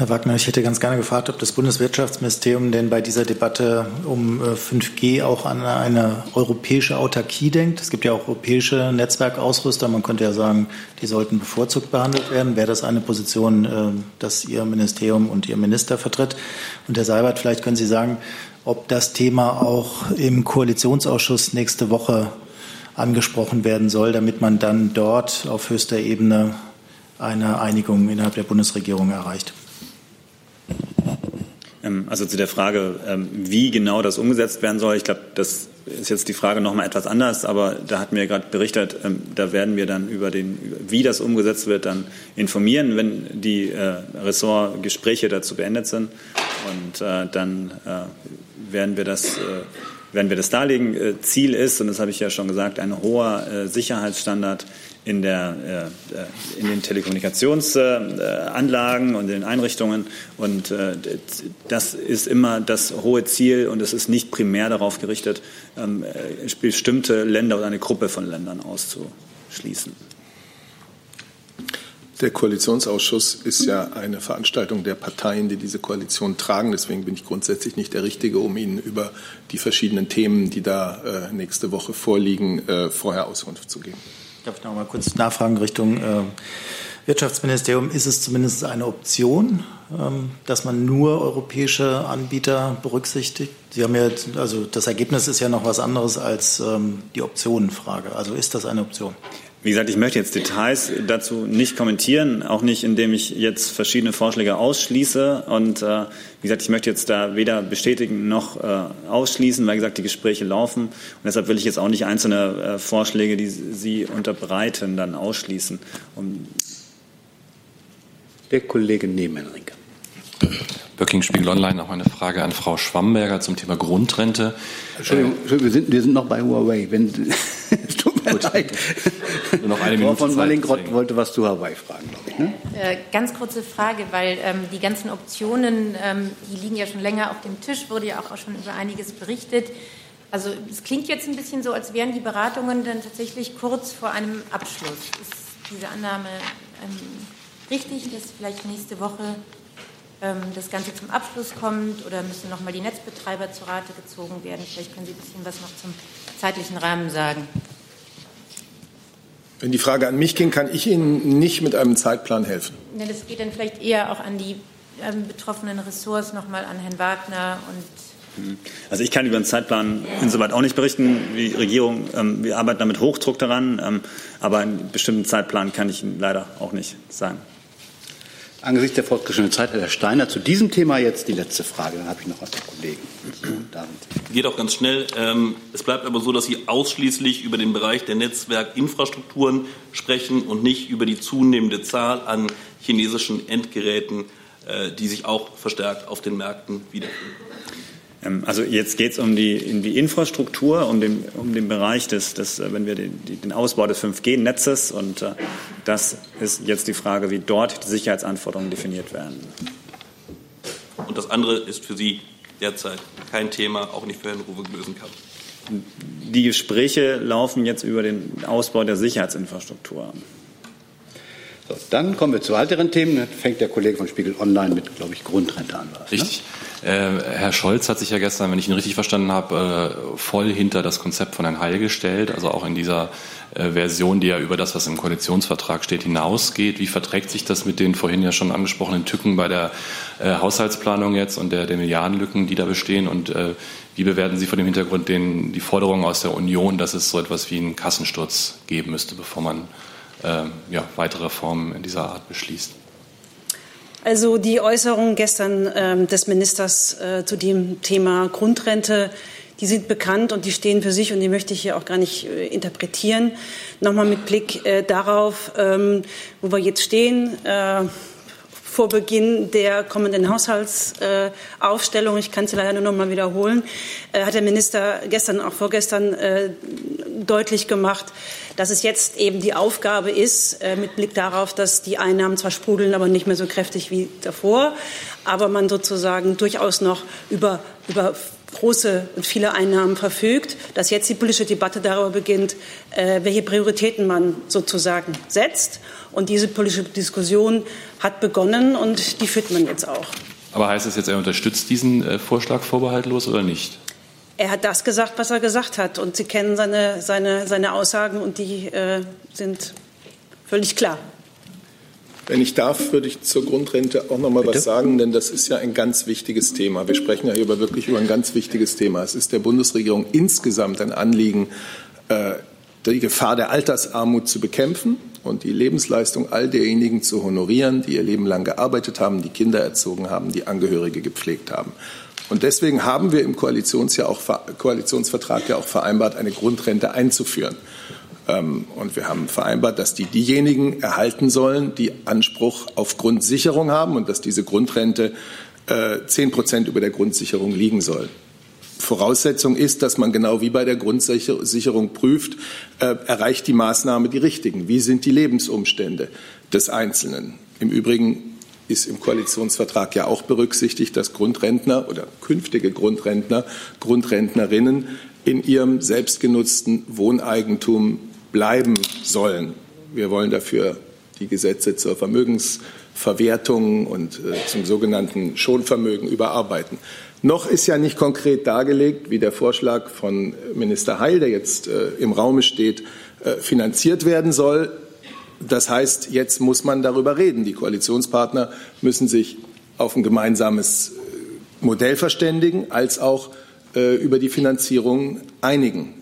Herr Wagner, ich hätte ganz gerne gefragt, ob das Bundeswirtschaftsministerium denn bei dieser Debatte um 5G äh, auch an eine europäische Autarkie denkt. Es gibt ja auch europäische Netzwerkausrüster. Man könnte ja sagen, die sollten bevorzugt behandelt werden. Wäre das eine Position, äh, dass Ihr Ministerium und Ihr Minister vertritt? Und Herr Seibert, vielleicht können Sie sagen, ob das Thema auch im Koalitionsausschuss nächste Woche angesprochen werden soll, damit man dann dort auf höchster Ebene eine Einigung innerhalb der Bundesregierung erreicht. Ähm, also zu der Frage, ähm, wie genau das umgesetzt werden soll, ich glaube, das ist jetzt die Frage noch mal etwas anders, aber da hat mir gerade berichtet, ähm, da werden wir dann über den, wie das umgesetzt wird, dann informieren, wenn die äh, Ressortgespräche dazu beendet sind. Und äh, dann äh, werden wir das werden wir das darlegen. Ziel ist, und das habe ich ja schon gesagt, ein hoher Sicherheitsstandard in, der, äh, in den Telekommunikationsanlagen und den Einrichtungen. Und äh, das ist immer das hohe Ziel und es ist nicht primär darauf gerichtet, ähm, bestimmte Länder oder eine Gruppe von Ländern auszuschließen. Der Koalitionsausschuss ist ja eine Veranstaltung der Parteien, die diese Koalition tragen. Deswegen bin ich grundsätzlich nicht der Richtige, um Ihnen über die verschiedenen Themen, die da äh, nächste Woche vorliegen, äh, vorher Auskunft zu geben. Darf ich noch mal kurz nachfragen Richtung äh, Wirtschaftsministerium? Ist es zumindest eine Option, ähm, dass man nur europäische Anbieter berücksichtigt? Sie haben ja, also das Ergebnis ist ja noch was anderes als ähm, die Optionenfrage. Also ist das eine Option? Wie gesagt, ich möchte jetzt Details dazu nicht kommentieren, auch nicht, indem ich jetzt verschiedene Vorschläge ausschließe. Und äh, wie gesagt, ich möchte jetzt da weder bestätigen noch äh, ausschließen, weil gesagt die Gespräche laufen. Und deshalb will ich jetzt auch nicht einzelne äh, Vorschläge, die Sie unterbreiten, dann ausschließen. Um Der Kollege Nebenhenrike. Böcking Spiegel Online noch eine Frage an Frau Schwamberger zum Thema Grundrente. Entschuldigung, wir, sind, wir sind noch bei Huawei. Wenn, leid. Nur noch eine Minute Frau von Wallingrott wollte was zu Hawaii fragen, glaube ich. Ne? Äh, ganz kurze Frage, weil ähm, die ganzen Optionen, ähm, die liegen ja schon länger auf dem Tisch, wurde ja auch, auch schon über einiges berichtet. Also es klingt jetzt ein bisschen so, als wären die Beratungen dann tatsächlich kurz vor einem Abschluss. Ist diese Annahme ähm, richtig, dass vielleicht nächste Woche ähm, das Ganze zum Abschluss kommt oder müssen nochmal die Netzbetreiber zu Rate gezogen werden? Vielleicht können Sie ein bisschen was noch zum zeitlichen Rahmen sagen. Wenn die Frage an mich ging, kann ich Ihnen nicht mit einem Zeitplan helfen. Ja, das geht dann vielleicht eher auch an die ähm, betroffenen Ressorts, nochmal an Herrn Wagner und mhm. also ich kann über den Zeitplan insoweit auch nicht berichten. Die Regierung, ähm, wir arbeiten da mit Hochdruck daran, ähm, aber einen bestimmten Zeitplan kann ich Ihnen leider auch nicht sagen. Angesichts der fortgeschrittenen Zeit, Herr Steiner, zu diesem Thema jetzt die letzte Frage. Dann habe ich noch einen Kollegen. Geht auch ganz schnell. Ähm, es bleibt aber so, dass Sie ausschließlich über den Bereich der Netzwerkinfrastrukturen sprechen und nicht über die zunehmende Zahl an chinesischen Endgeräten, äh, die sich auch verstärkt auf den Märkten wiederfinden. Ähm, also jetzt geht es um die, um die Infrastruktur, um den, um den Bereich des, des äh, wenn wir den, den Ausbau des 5G-Netzes und äh, das ist jetzt die Frage, wie dort die Sicherheitsanforderungen definiert werden. Und das andere ist für Sie derzeit kein Thema, auch nicht für Herrn Ruwe Glösenkamp. Die Gespräche laufen jetzt über den Ausbau der Sicherheitsinfrastruktur. So, dann kommen wir zu weiteren Themen. Dann fängt der Kollege von Spiegel Online mit, glaube ich, Grundrente an. Was, ne? Richtig. Ne? Äh, Herr Scholz hat sich ja gestern, wenn ich ihn richtig verstanden habe, äh, voll hinter das Konzept von Herrn Heil gestellt, also auch in dieser äh, Version, die ja über das, was im Koalitionsvertrag steht, hinausgeht. Wie verträgt sich das mit den vorhin ja schon angesprochenen Tücken bei der Haushaltsplanung jetzt und der, der Milliardenlücken, die da bestehen? Und wie bewerten Sie vor dem Hintergrund den, die Forderung aus der Union, dass es so etwas wie einen Kassensturz geben müsste, bevor man ja, weitere Reformen in dieser Art beschließt? Also die Äußerungen gestern ähm, des Ministers äh, zu dem Thema Grundrente, die sind bekannt und die stehen für sich und die möchte ich hier auch gar nicht äh, interpretieren. Nochmal mit Blick äh, darauf, ähm, wo wir jetzt stehen. Vor Beginn der kommenden Haushaltsaufstellung, ich kann es leider nur noch mal wiederholen, äh, hat der Minister gestern, auch vorgestern äh, deutlich gemacht, dass es jetzt eben die Aufgabe ist, äh, mit Blick darauf, dass die Einnahmen zwar sprudeln, aber nicht mehr so kräftig wie davor, aber man sozusagen durchaus noch über, über große und viele Einnahmen verfügt, dass jetzt die politische Debatte darüber beginnt, welche Prioritäten man sozusagen setzt. Und diese politische Diskussion hat begonnen und die führt man jetzt auch. Aber heißt das jetzt, er unterstützt diesen äh, Vorschlag vorbehaltlos oder nicht? Er hat das gesagt, was er gesagt hat. Und Sie kennen seine, seine, seine Aussagen und die äh, sind völlig klar. Wenn ich darf, würde ich zur Grundrente auch noch mal Bitte? was sagen, denn das ist ja ein ganz wichtiges Thema. Wir sprechen ja hier über wirklich über ein ganz wichtiges Thema. Es ist der Bundesregierung insgesamt ein Anliegen, äh, die Gefahr der Altersarmut zu bekämpfen und die Lebensleistung all derjenigen zu honorieren, die ihr Leben lang gearbeitet haben, die Kinder erzogen haben, die Angehörige gepflegt haben. Und deswegen haben wir im Koalitionsvertrag ja auch vereinbart, eine Grundrente einzuführen. Ähm, und wir haben vereinbart, dass die diejenigen erhalten sollen, die Anspruch auf Grundsicherung haben und dass diese Grundrente äh, zehn Prozent über der Grundsicherung liegen soll. Voraussetzung ist, dass man genau wie bei der Grundsicherung prüft, äh, erreicht die Maßnahme die richtigen? Wie sind die Lebensumstände des Einzelnen? Im Übrigen ist im Koalitionsvertrag ja auch berücksichtigt, dass Grundrentner oder künftige Grundrentner, Grundrentnerinnen in ihrem selbstgenutzten Wohneigentum bleiben sollen. Wir wollen dafür die Gesetze zur Vermögensverwertung und äh, zum sogenannten Schonvermögen überarbeiten. Noch ist ja nicht konkret dargelegt, wie der Vorschlag von Minister Heil, der jetzt äh, im Raume steht, äh, finanziert werden soll. Das heißt, jetzt muss man darüber reden. Die Koalitionspartner müssen sich auf ein gemeinsames äh, Modell verständigen, als auch äh, über die Finanzierung einigen.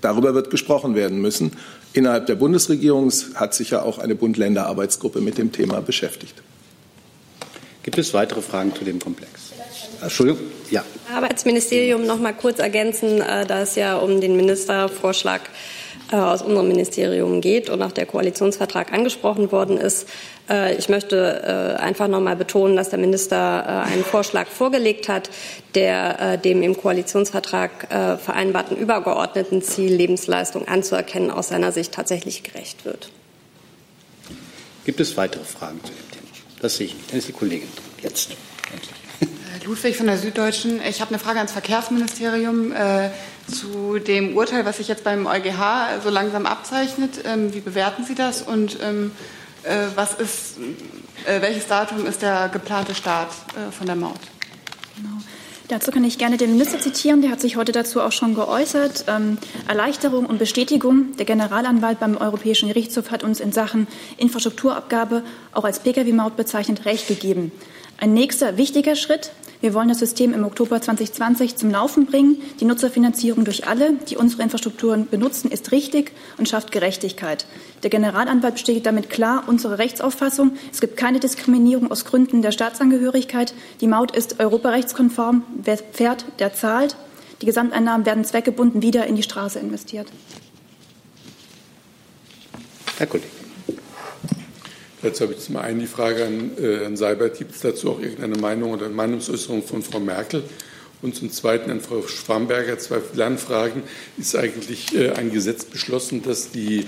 Darüber wird gesprochen werden müssen. Innerhalb der Bundesregierung hat sich ja auch eine Bund-Länder-Arbeitsgruppe mit dem Thema beschäftigt. Gibt es weitere Fragen zu dem Komplex? Entschuldigung, ja. Arbeitsministerium noch mal kurz ergänzen, äh, da es ja um den Ministervorschlag äh, aus unserem Ministerium geht und auch der Koalitionsvertrag angesprochen worden ist. Äh, ich möchte einfach noch mal betonen, dass der Minister einen Vorschlag vorgelegt hat, der dem im Koalitionsvertrag vereinbarten übergeordneten Ziel Lebensleistung anzuerkennen aus seiner Sicht tatsächlich gerecht wird. Gibt es weitere Fragen zu dem Thema? Das sehe ich nicht. Dann ist die Kollegin jetzt. Ludwig von der Süddeutschen. Ich habe eine Frage ans Verkehrsministerium äh, zu dem Urteil, was sich jetzt beim EuGH so langsam abzeichnet. Ähm, wie bewerten Sie das und ähm, äh, was ist, äh, welches Datum ist der geplante Start äh, von der Maut? Genau. Dazu kann ich gerne den Minister zitieren. Der hat sich heute dazu auch schon geäußert. Ähm, Erleichterung und Bestätigung. Der Generalanwalt beim Europäischen Gerichtshof hat uns in Sachen Infrastrukturabgabe auch als Pkw-Maut bezeichnet Recht gegeben. Ein nächster wichtiger Schritt. Wir wollen das System im Oktober 2020 zum Laufen bringen. Die Nutzerfinanzierung durch alle, die unsere Infrastrukturen benutzen, ist richtig und schafft Gerechtigkeit. Der Generalanwalt bestätigt damit klar unsere Rechtsauffassung. Es gibt keine Diskriminierung aus Gründen der Staatsangehörigkeit. Die Maut ist europarechtskonform. Wer fährt, der zahlt. Die Gesamteinnahmen werden zweckgebunden wieder in die Straße investiert. Herr Kollege. Dazu habe ich zum einen die Frage an äh, Herrn Seibert, gibt es dazu auch irgendeine Meinung oder Meinungsäußerung von Frau Merkel? Und zum Zweiten an Frau Schwamberger zwei Lernfragen. Ist eigentlich äh, ein Gesetz beschlossen, dass die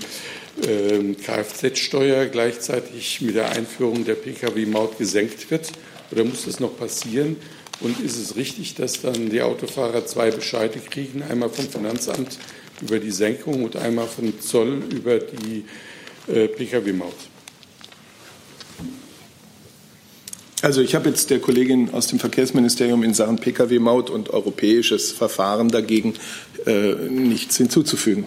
äh, Kfz-Steuer gleichzeitig mit der Einführung der Pkw-Maut gesenkt wird? Oder muss das noch passieren? Und ist es richtig, dass dann die Autofahrer zwei Bescheide kriegen, einmal vom Finanzamt über die Senkung und einmal vom Zoll über die äh, Pkw-Maut? Also ich habe jetzt der Kollegin aus dem Verkehrsministerium in Sachen Pkw-Maut und europäisches Verfahren dagegen äh, nichts hinzuzufügen.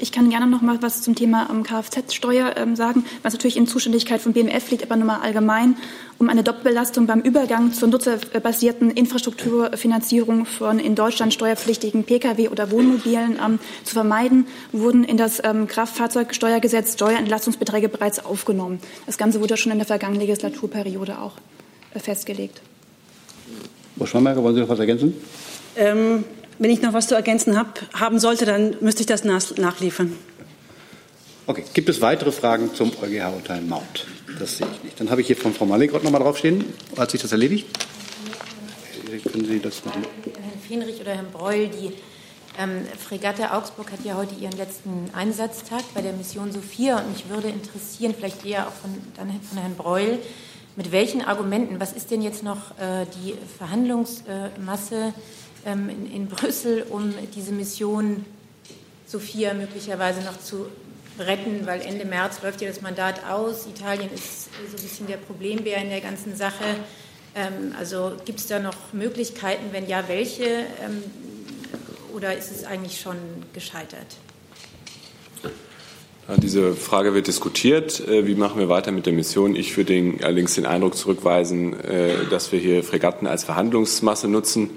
Ich kann gerne noch mal was zum Thema ähm, Kfz-Steuer ähm, sagen, was natürlich in Zuständigkeit von BMF liegt, aber nur mal allgemein, um eine Doppelbelastung beim Übergang zur nutzerbasierten Infrastrukturfinanzierung von in Deutschland steuerpflichtigen Pkw oder Wohnmobilen ähm, zu vermeiden, wurden in das Kraftfahrzeugsteuergesetz Steuerentlastungsbeträge bereits aufgenommen. Das Ganze wurde schon in der vergangenen Legislaturperiode auch äh, festgelegt. Frau Schwamberger, wollen Sie noch was ergänzen? Ähm, wenn ich noch was zu ergänzen hab, haben sollte, dann müsste ich das nachliefern. Okay. Gibt es weitere Fragen zum EuGH-Urteil Maut? Das sehe ich nicht. Dann habe ich hier von Frau Maligrott noch mal draufstehen. Hat sich das erledigt? Können Sie das machen? Herrn Fenrich oder Herrn Breul, die ähm, Fregatte Augsburg hat ja heute ihren letzten Einsatztag bei der Mission Sophia und mich würde interessieren, vielleicht eher auch von, dann von Herrn Breul, mit welchen Argumenten, was ist denn jetzt noch äh, die Verhandlungsmasse ähm, in, in, Brüssel, um diese Mission Sophia möglicherweise noch zu retten, weil Ende März läuft ja das Mandat aus. Italien ist so ein bisschen der Problembär in der ganzen Sache. Ähm, also gibt es da noch Möglichkeiten? Wenn ja, welche? Ähm, oder ist es eigentlich schon gescheitert? Diese Frage wird diskutiert. Äh, wie machen wir weiter mit der Mission? Ich würde allerdings den Eindruck zurückweisen, äh, dass wir hier Fregatten als Verhandlungsmasse nutzen.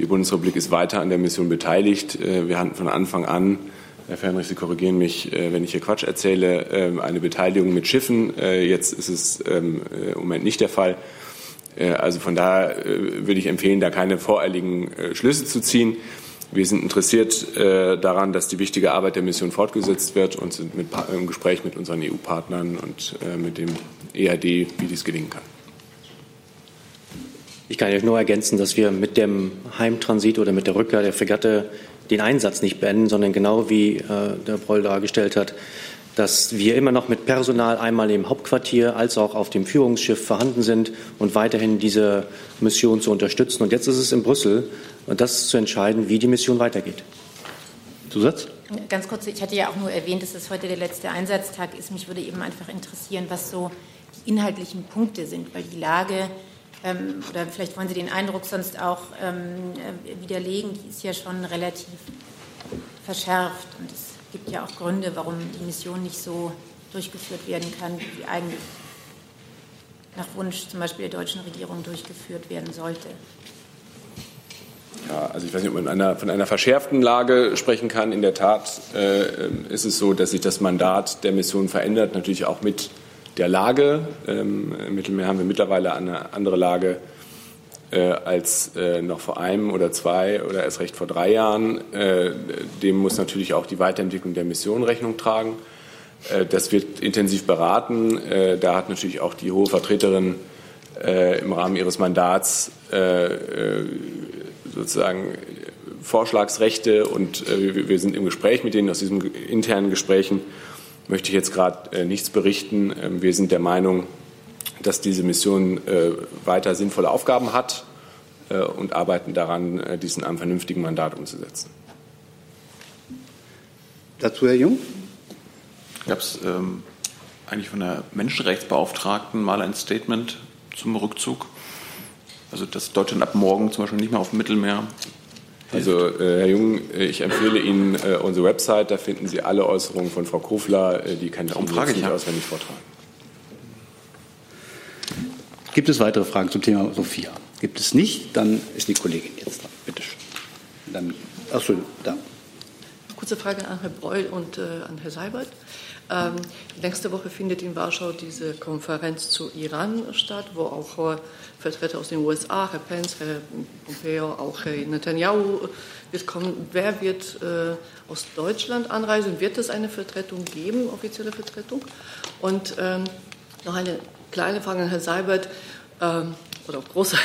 Die Bundesrepublik ist weiter an der Mission beteiligt. Äh, wir hatten von Anfang an, Herr Fernrich, Sie korrigieren mich, äh, wenn ich hier Quatsch erzähle, ähm, eine Beteiligung mit Schiffen. Äh, jetzt ist es ähm, im Moment nicht der Fall. Also von daher würde ich empfehlen, da keine voreiligen Schlüsse zu ziehen. Wir sind interessiert daran, dass die wichtige Arbeit der Mission fortgesetzt wird und sind im Gespräch mit unseren EU-Partnern und mit dem EAD, wie dies gelingen kann. Ich kann euch nur ergänzen, dass wir mit dem Heimtransit oder mit der Rückkehr der Fregatte den Einsatz nicht beenden, sondern genau wie äh, der Broll dargestellt hat, dass wir immer noch mit Personal einmal im Hauptquartier als auch auf dem Führungsschiff vorhanden sind und weiterhin diese Mission zu unterstützen. Und jetzt ist es in Brüssel, das zu entscheiden, wie die Mission weitergeht. Zusatz? Ganz kurz, ich hatte ja auch nur erwähnt, dass es heute der letzte Einsatztag ist. Mich würde eben einfach interessieren, was so die inhaltlichen Punkte sind, weil die Lage, ähm, oder vielleicht wollen Sie den Eindruck sonst auch ähm, äh, widerlegen, die ist ja schon relativ verschärft. Und es gibt ja auch Gründe, warum die Mission nicht so durchgeführt werden kann, wie eigentlich nach Wunsch zum Beispiel der deutschen Regierung durchgeführt werden sollte. Ja, also ich weiß nicht, ob man einer, von einer verschärften Lage sprechen kann. In der Tat äh, ist es so, dass sich das Mandat der Mission verändert, natürlich auch mit der Lage. Ähm, Im Mittelmeer haben wir mittlerweile eine andere Lage äh, als äh, noch vor einem oder zwei oder erst recht vor drei Jahren. Äh, dem muss natürlich auch die Weiterentwicklung der Mission Rechnung tragen. Äh, das wird intensiv beraten. Äh, da hat natürlich auch die hohe Vertreterin im Rahmen ihres Mandats sozusagen Vorschlagsrechte und äh, wir sind im Gespräch mit denen. Aus diesen internen Gesprächen möchte ich jetzt gerade äh, nichts berichten. Ähm, wir sind der Meinung, dass diese Mission äh, weiter sinnvolle Aufgaben hat und arbeiten daran, diesen einem vernünftigen Mandat umzusetzen. Dazu Herr Jung? Gab es ähm, eigentlich von der Menschenrechtsbeauftragten mal ein Statement zum Rückzug? Also dass Deutschland ab morgen zum Beispiel nicht mehr auf dem Mittelmeer also, äh, Herr Jung, äh, ich empfehle Ihnen äh, unsere Website. Da finden Sie alle Äußerungen von Frau Kofler. Äh, die kann ich Ihnen jetzt nicht auswendig vortragen. Gibt es weitere Fragen zum Thema Sophia? Gibt es nicht? Dann ist die Kollegin jetzt dran. Bitte schön. Dann, achso, da. Kurze Frage an Herrn Breul und äh, an Herrn Seibert. Ähm, nächste Woche findet in Warschau diese Konferenz zu Iran statt, wo auch äh, Vertreter aus den USA, Herr Pence, Herr Pompeo, auch Herr Netanyahu wird kommen. Wer wird äh, aus Deutschland anreisen? Wird es eine Vertretung geben, offizielle Vertretung? Und ähm, noch eine kleine Frage an Herrn Seibert ähm, oder auch große.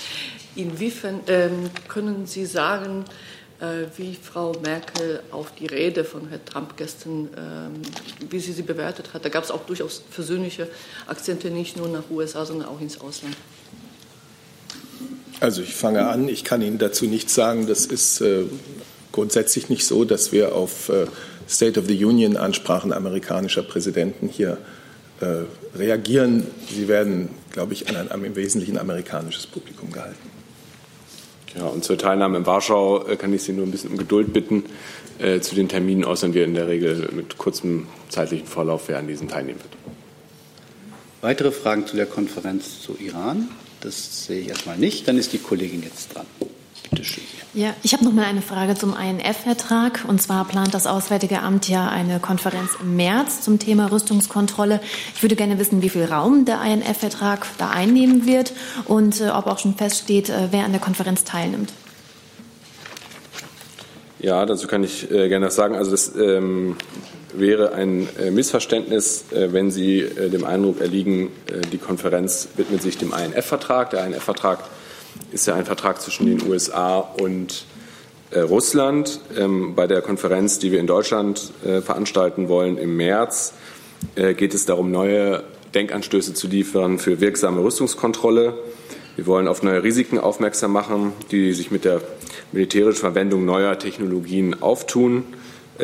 Inwiefern ähm, können Sie sagen, wie Frau Merkel auf die Rede von Herrn Trump gestern, ähm, wie sie sie bewertet hat. Da gab es auch durchaus versöhnliche Akzente, nicht nur nach USA, sondern auch ins Ausland. Also ich fange an, ich kann Ihnen dazu nichts sagen. Das ist äh, grundsätzlich nicht so, dass wir auf äh, State of the Union Ansprachen amerikanischer Präsidenten hier äh, reagieren. Sie werden, glaube ich, an ein im Wesentlichen amerikanisches Publikum gehalten. Ja, und zur Teilnahme in Warschau äh, kann ich Sie nur ein bisschen um Geduld bitten. Äh, zu den Terminen äußern wir in der Regel mit kurzem zeitlichen Vorlauf, wer an diesen teilnehmen wird. Weitere Fragen zu der Konferenz zu Iran? Das sehe ich erstmal nicht. Dann ist die Kollegin jetzt dran. Bitte schön. Ja, ich habe noch mal eine Frage zum INF-Vertrag. Und zwar plant das Auswärtige Amt ja eine Konferenz im März zum Thema Rüstungskontrolle. Ich würde gerne wissen, wie viel Raum der INF-Vertrag da einnehmen wird und äh, ob auch schon feststeht, äh, wer an der Konferenz teilnimmt. Ja, dazu kann ich äh, gerne was sagen. Also das ähm, wäre ein äh, Missverständnis, äh, wenn Sie äh, dem Eindruck erliegen, die Konferenz widmet sich dem INF-Vertrag. Der INF-Vertrag ist ja ein Vertrag zwischen den USA und äh, Russland. Ähm, bei der Konferenz, die wir in Deutschland äh, veranstalten wollen im März, äh, geht es darum, neue Denkanstöße zu liefern für wirksame Rüstungskontrolle. Wir wollen auf neue Risiken aufmerksam machen, die sich mit der militärischen Verwendung neuer Technologien auftun.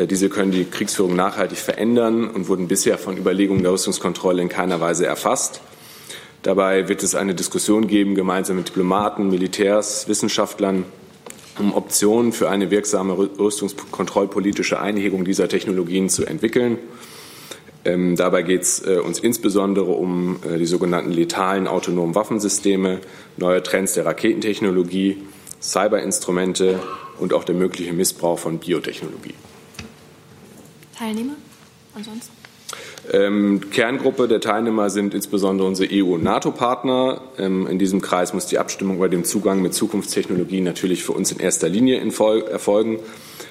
Diese können die Kriegsführung nachhaltig verändern und wurden bisher von Überlegungen der Rüstungskontrolle in keiner Weise erfasst. Dabei wird es eine Diskussion geben, gemeinsam mit Diplomaten, Militärs, Wissenschaftlern, um Optionen für eine wirksame rüstungskontrollpolitische Einhegung dieser Technologien zu entwickeln. Ähm, dabei geht es äh, uns insbesondere um äh, die sogenannten letalen autonomen Waffensysteme, neue Trends der Raketentechnologie, Cyberinstrumente und auch der mögliche Missbrauch von Biotechnologie. Teilnehmer ansonsten? Ähm, Kerngruppe der Teilnehmer sind insbesondere unsere EU- und NATO-Partner. Ähm, in diesem Kreis muss die Abstimmung über den Zugang mit Zukunftstechnologien natürlich für uns in erster Linie erfolgen.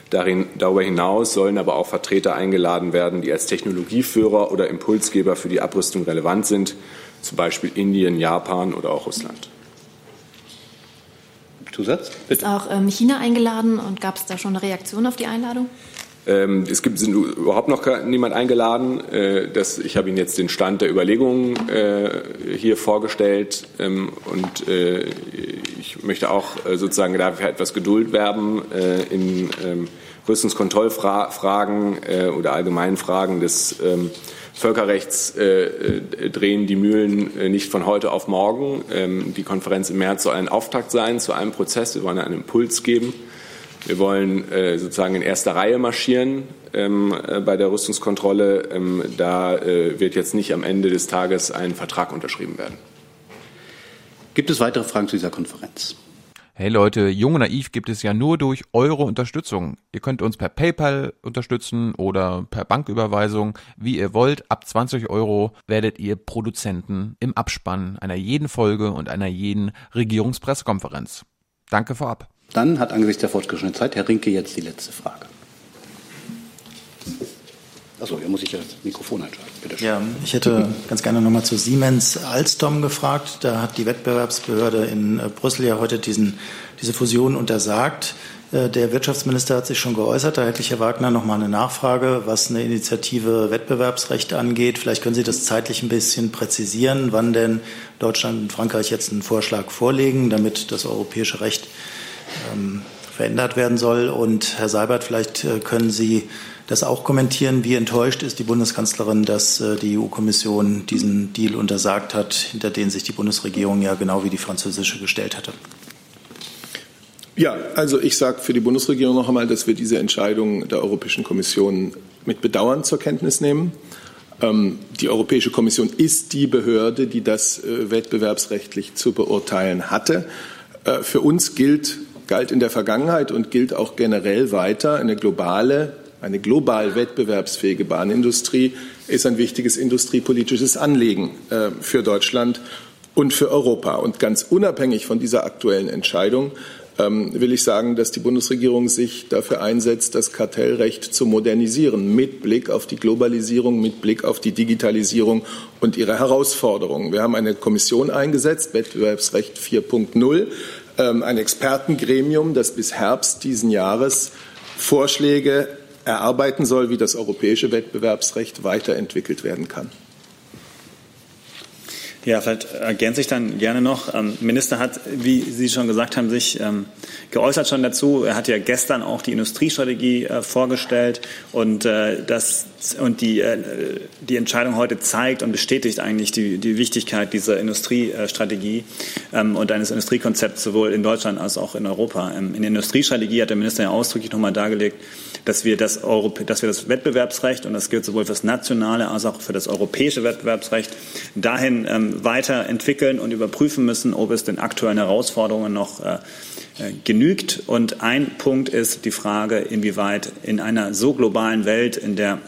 Darin, darüber hinaus sollen aber auch Vertreter eingeladen werden, die als Technologieführer oder Impulsgeber für die Abrüstung relevant sind, zum Beispiel Indien, Japan oder auch Russland. Zusatz? Bitte. Ist auch ähm, China eingeladen und gab es da schon eine Reaktion auf die Einladung? Ähm, es gibt, sind überhaupt noch niemand eingeladen. Äh, das, ich habe Ihnen jetzt den Stand der Überlegungen äh, hier vorgestellt ähm, und äh, ich möchte auch sozusagen dafür etwas Geduld werben in ähm, Rüstungskontrollfragen äh, oder allgemeinen Fragen des ähm, Völkerrechts äh, drehen die Mühlen nicht von heute auf morgen. Ähm, die Konferenz im März soll ein Auftakt sein zu einem Prozess. Wir wollen einen Impuls geben. Wir wollen sozusagen in erster Reihe marschieren ähm, bei der Rüstungskontrolle. Ähm, da wird jetzt nicht am Ende des Tages ein Vertrag unterschrieben werden. Gibt es weitere Fragen zu dieser Konferenz? Hey Leute, Jung und Naiv gibt es ja nur durch eure Unterstützung. Ihr könnt uns per PayPal unterstützen oder per Banküberweisung, wie ihr wollt. Ab 20 Euro werdet ihr Produzenten im Abspann einer jeden Folge und einer jeden Regierungspressekonferenz. Danke vorab. Dann hat angesichts der fortgeschrittenen Zeit Herr Rinke jetzt die letzte Frage. Achso, hier muss ich das Mikrofon einschalten. Bitte schön. Ja, ich hätte ganz gerne nochmal zu Siemens Alstom gefragt. Da hat die Wettbewerbsbehörde in äh, Brüssel ja heute diesen, diese Fusion untersagt. Äh, der Wirtschaftsminister hat sich schon geäußert. Da hätte ich, Herr Wagner, noch mal eine Nachfrage, was eine Initiative Wettbewerbsrecht angeht. Vielleicht können Sie das zeitlich ein bisschen präzisieren, wann denn Deutschland und Frankreich jetzt einen Vorschlag vorlegen, damit das europäische Recht ähm, verändert werden soll. Und Herr Seibert, vielleicht äh, können Sie das auch kommentieren. Wie enttäuscht ist die Bundeskanzlerin, dass äh, die EU-Kommission diesen Deal untersagt hat, hinter den sich die Bundesregierung ja genau wie die französische gestellt hatte? Ja, also ich sage für die Bundesregierung noch einmal, dass wir diese Entscheidung der Europäischen Kommission mit Bedauern zur Kenntnis nehmen. Ähm, die Europäische Kommission ist die Behörde, die das äh, wettbewerbsrechtlich zu beurteilen hatte. Äh, für uns gilt, galt in der Vergangenheit und gilt auch generell weiter eine globale eine global wettbewerbsfähige Bahnindustrie ist ein wichtiges industriepolitisches Anliegen äh, für Deutschland und für Europa. Und ganz unabhängig von dieser aktuellen Entscheidung ähm, will ich sagen, dass die Bundesregierung sich dafür einsetzt, das Kartellrecht zu modernisieren, mit Blick auf die Globalisierung, mit Blick auf die Digitalisierung und ihre Herausforderungen. Wir haben eine Kommission eingesetzt, Wettbewerbsrecht 4.0, ähm, ein Expertengremium, das bis Herbst diesen Jahres Vorschläge erarbeiten soll, wie das europäische Wettbewerbsrecht weiterentwickelt werden kann. Ja, vielleicht ergänze ich dann gerne noch. Ähm, Minister hat, wie Sie schon gesagt haben, sich ähm, geäußert schon dazu. Er hat ja gestern auch die Industriestrategie äh, vorgestellt und äh, das und die, äh, die Entscheidung heute zeigt und bestätigt eigentlich die, die Wichtigkeit dieser Industriestrategie ähm, und eines Industriekonzepts sowohl in Deutschland als auch in Europa. Ähm, in der Industriestrategie hat der Minister ja ausdrücklich nochmal dargelegt, dass wir das, Europä dass wir das Wettbewerbsrecht, und das gilt sowohl für das nationale als auch für das europäische Wettbewerbsrecht, dahin ähm, weiterentwickeln und überprüfen müssen, ob es den aktuellen Herausforderungen noch äh, äh, genügt. Und ein Punkt ist die Frage, inwieweit in einer so globalen Welt, in der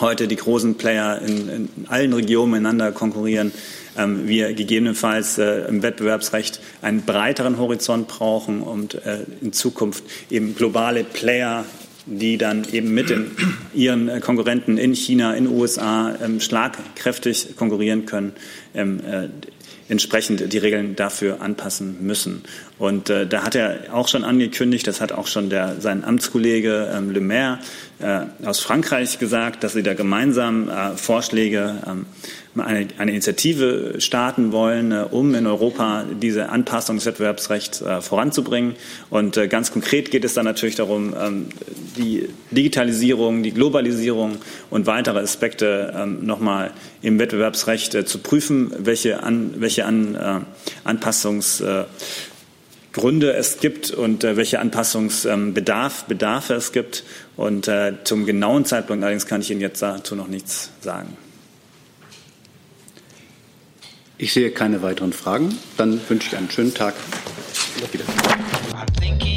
heute die großen Player in, in allen Regionen miteinander konkurrieren, ähm, wir gegebenenfalls äh, im Wettbewerbsrecht einen breiteren Horizont brauchen und äh, in Zukunft eben globale Player die dann eben mit den, ihren äh, Konkurrenten in China, in den USA ähm, schlagkräftig konkurrieren können, ähm, äh, entsprechend die Regeln dafür anpassen müssen. Und äh, da hat er auch schon angekündigt, das hat auch schon der, sein Amtskollege ähm, Le Maire aus Frankreich gesagt, dass sie da gemeinsam äh, Vorschläge ähm, eine, Initiative starten wollen, äh, um in Europa diese Anpassung des Wettbewerbsrechts äh, voranzubringen. Und äh, ganz konkret geht es dann natürlich darum, ähm, die Digitalisierung, die Globalisierung und weitere Aspekte ähm, nochmal im Wettbewerbsrecht zu prüfen, welche, an, welche an, Anpassungsgründe es gibt und welche Anpassungsbedarf Bedarfe es gibt. Und zum genauen Zeitpunkt allerdings kann ich Ihnen jetzt dazu noch nichts sagen. Ich sehe keine weiteren Fragen. Dann wünsche ich einen schönen Tag. Auf Wiedersehen.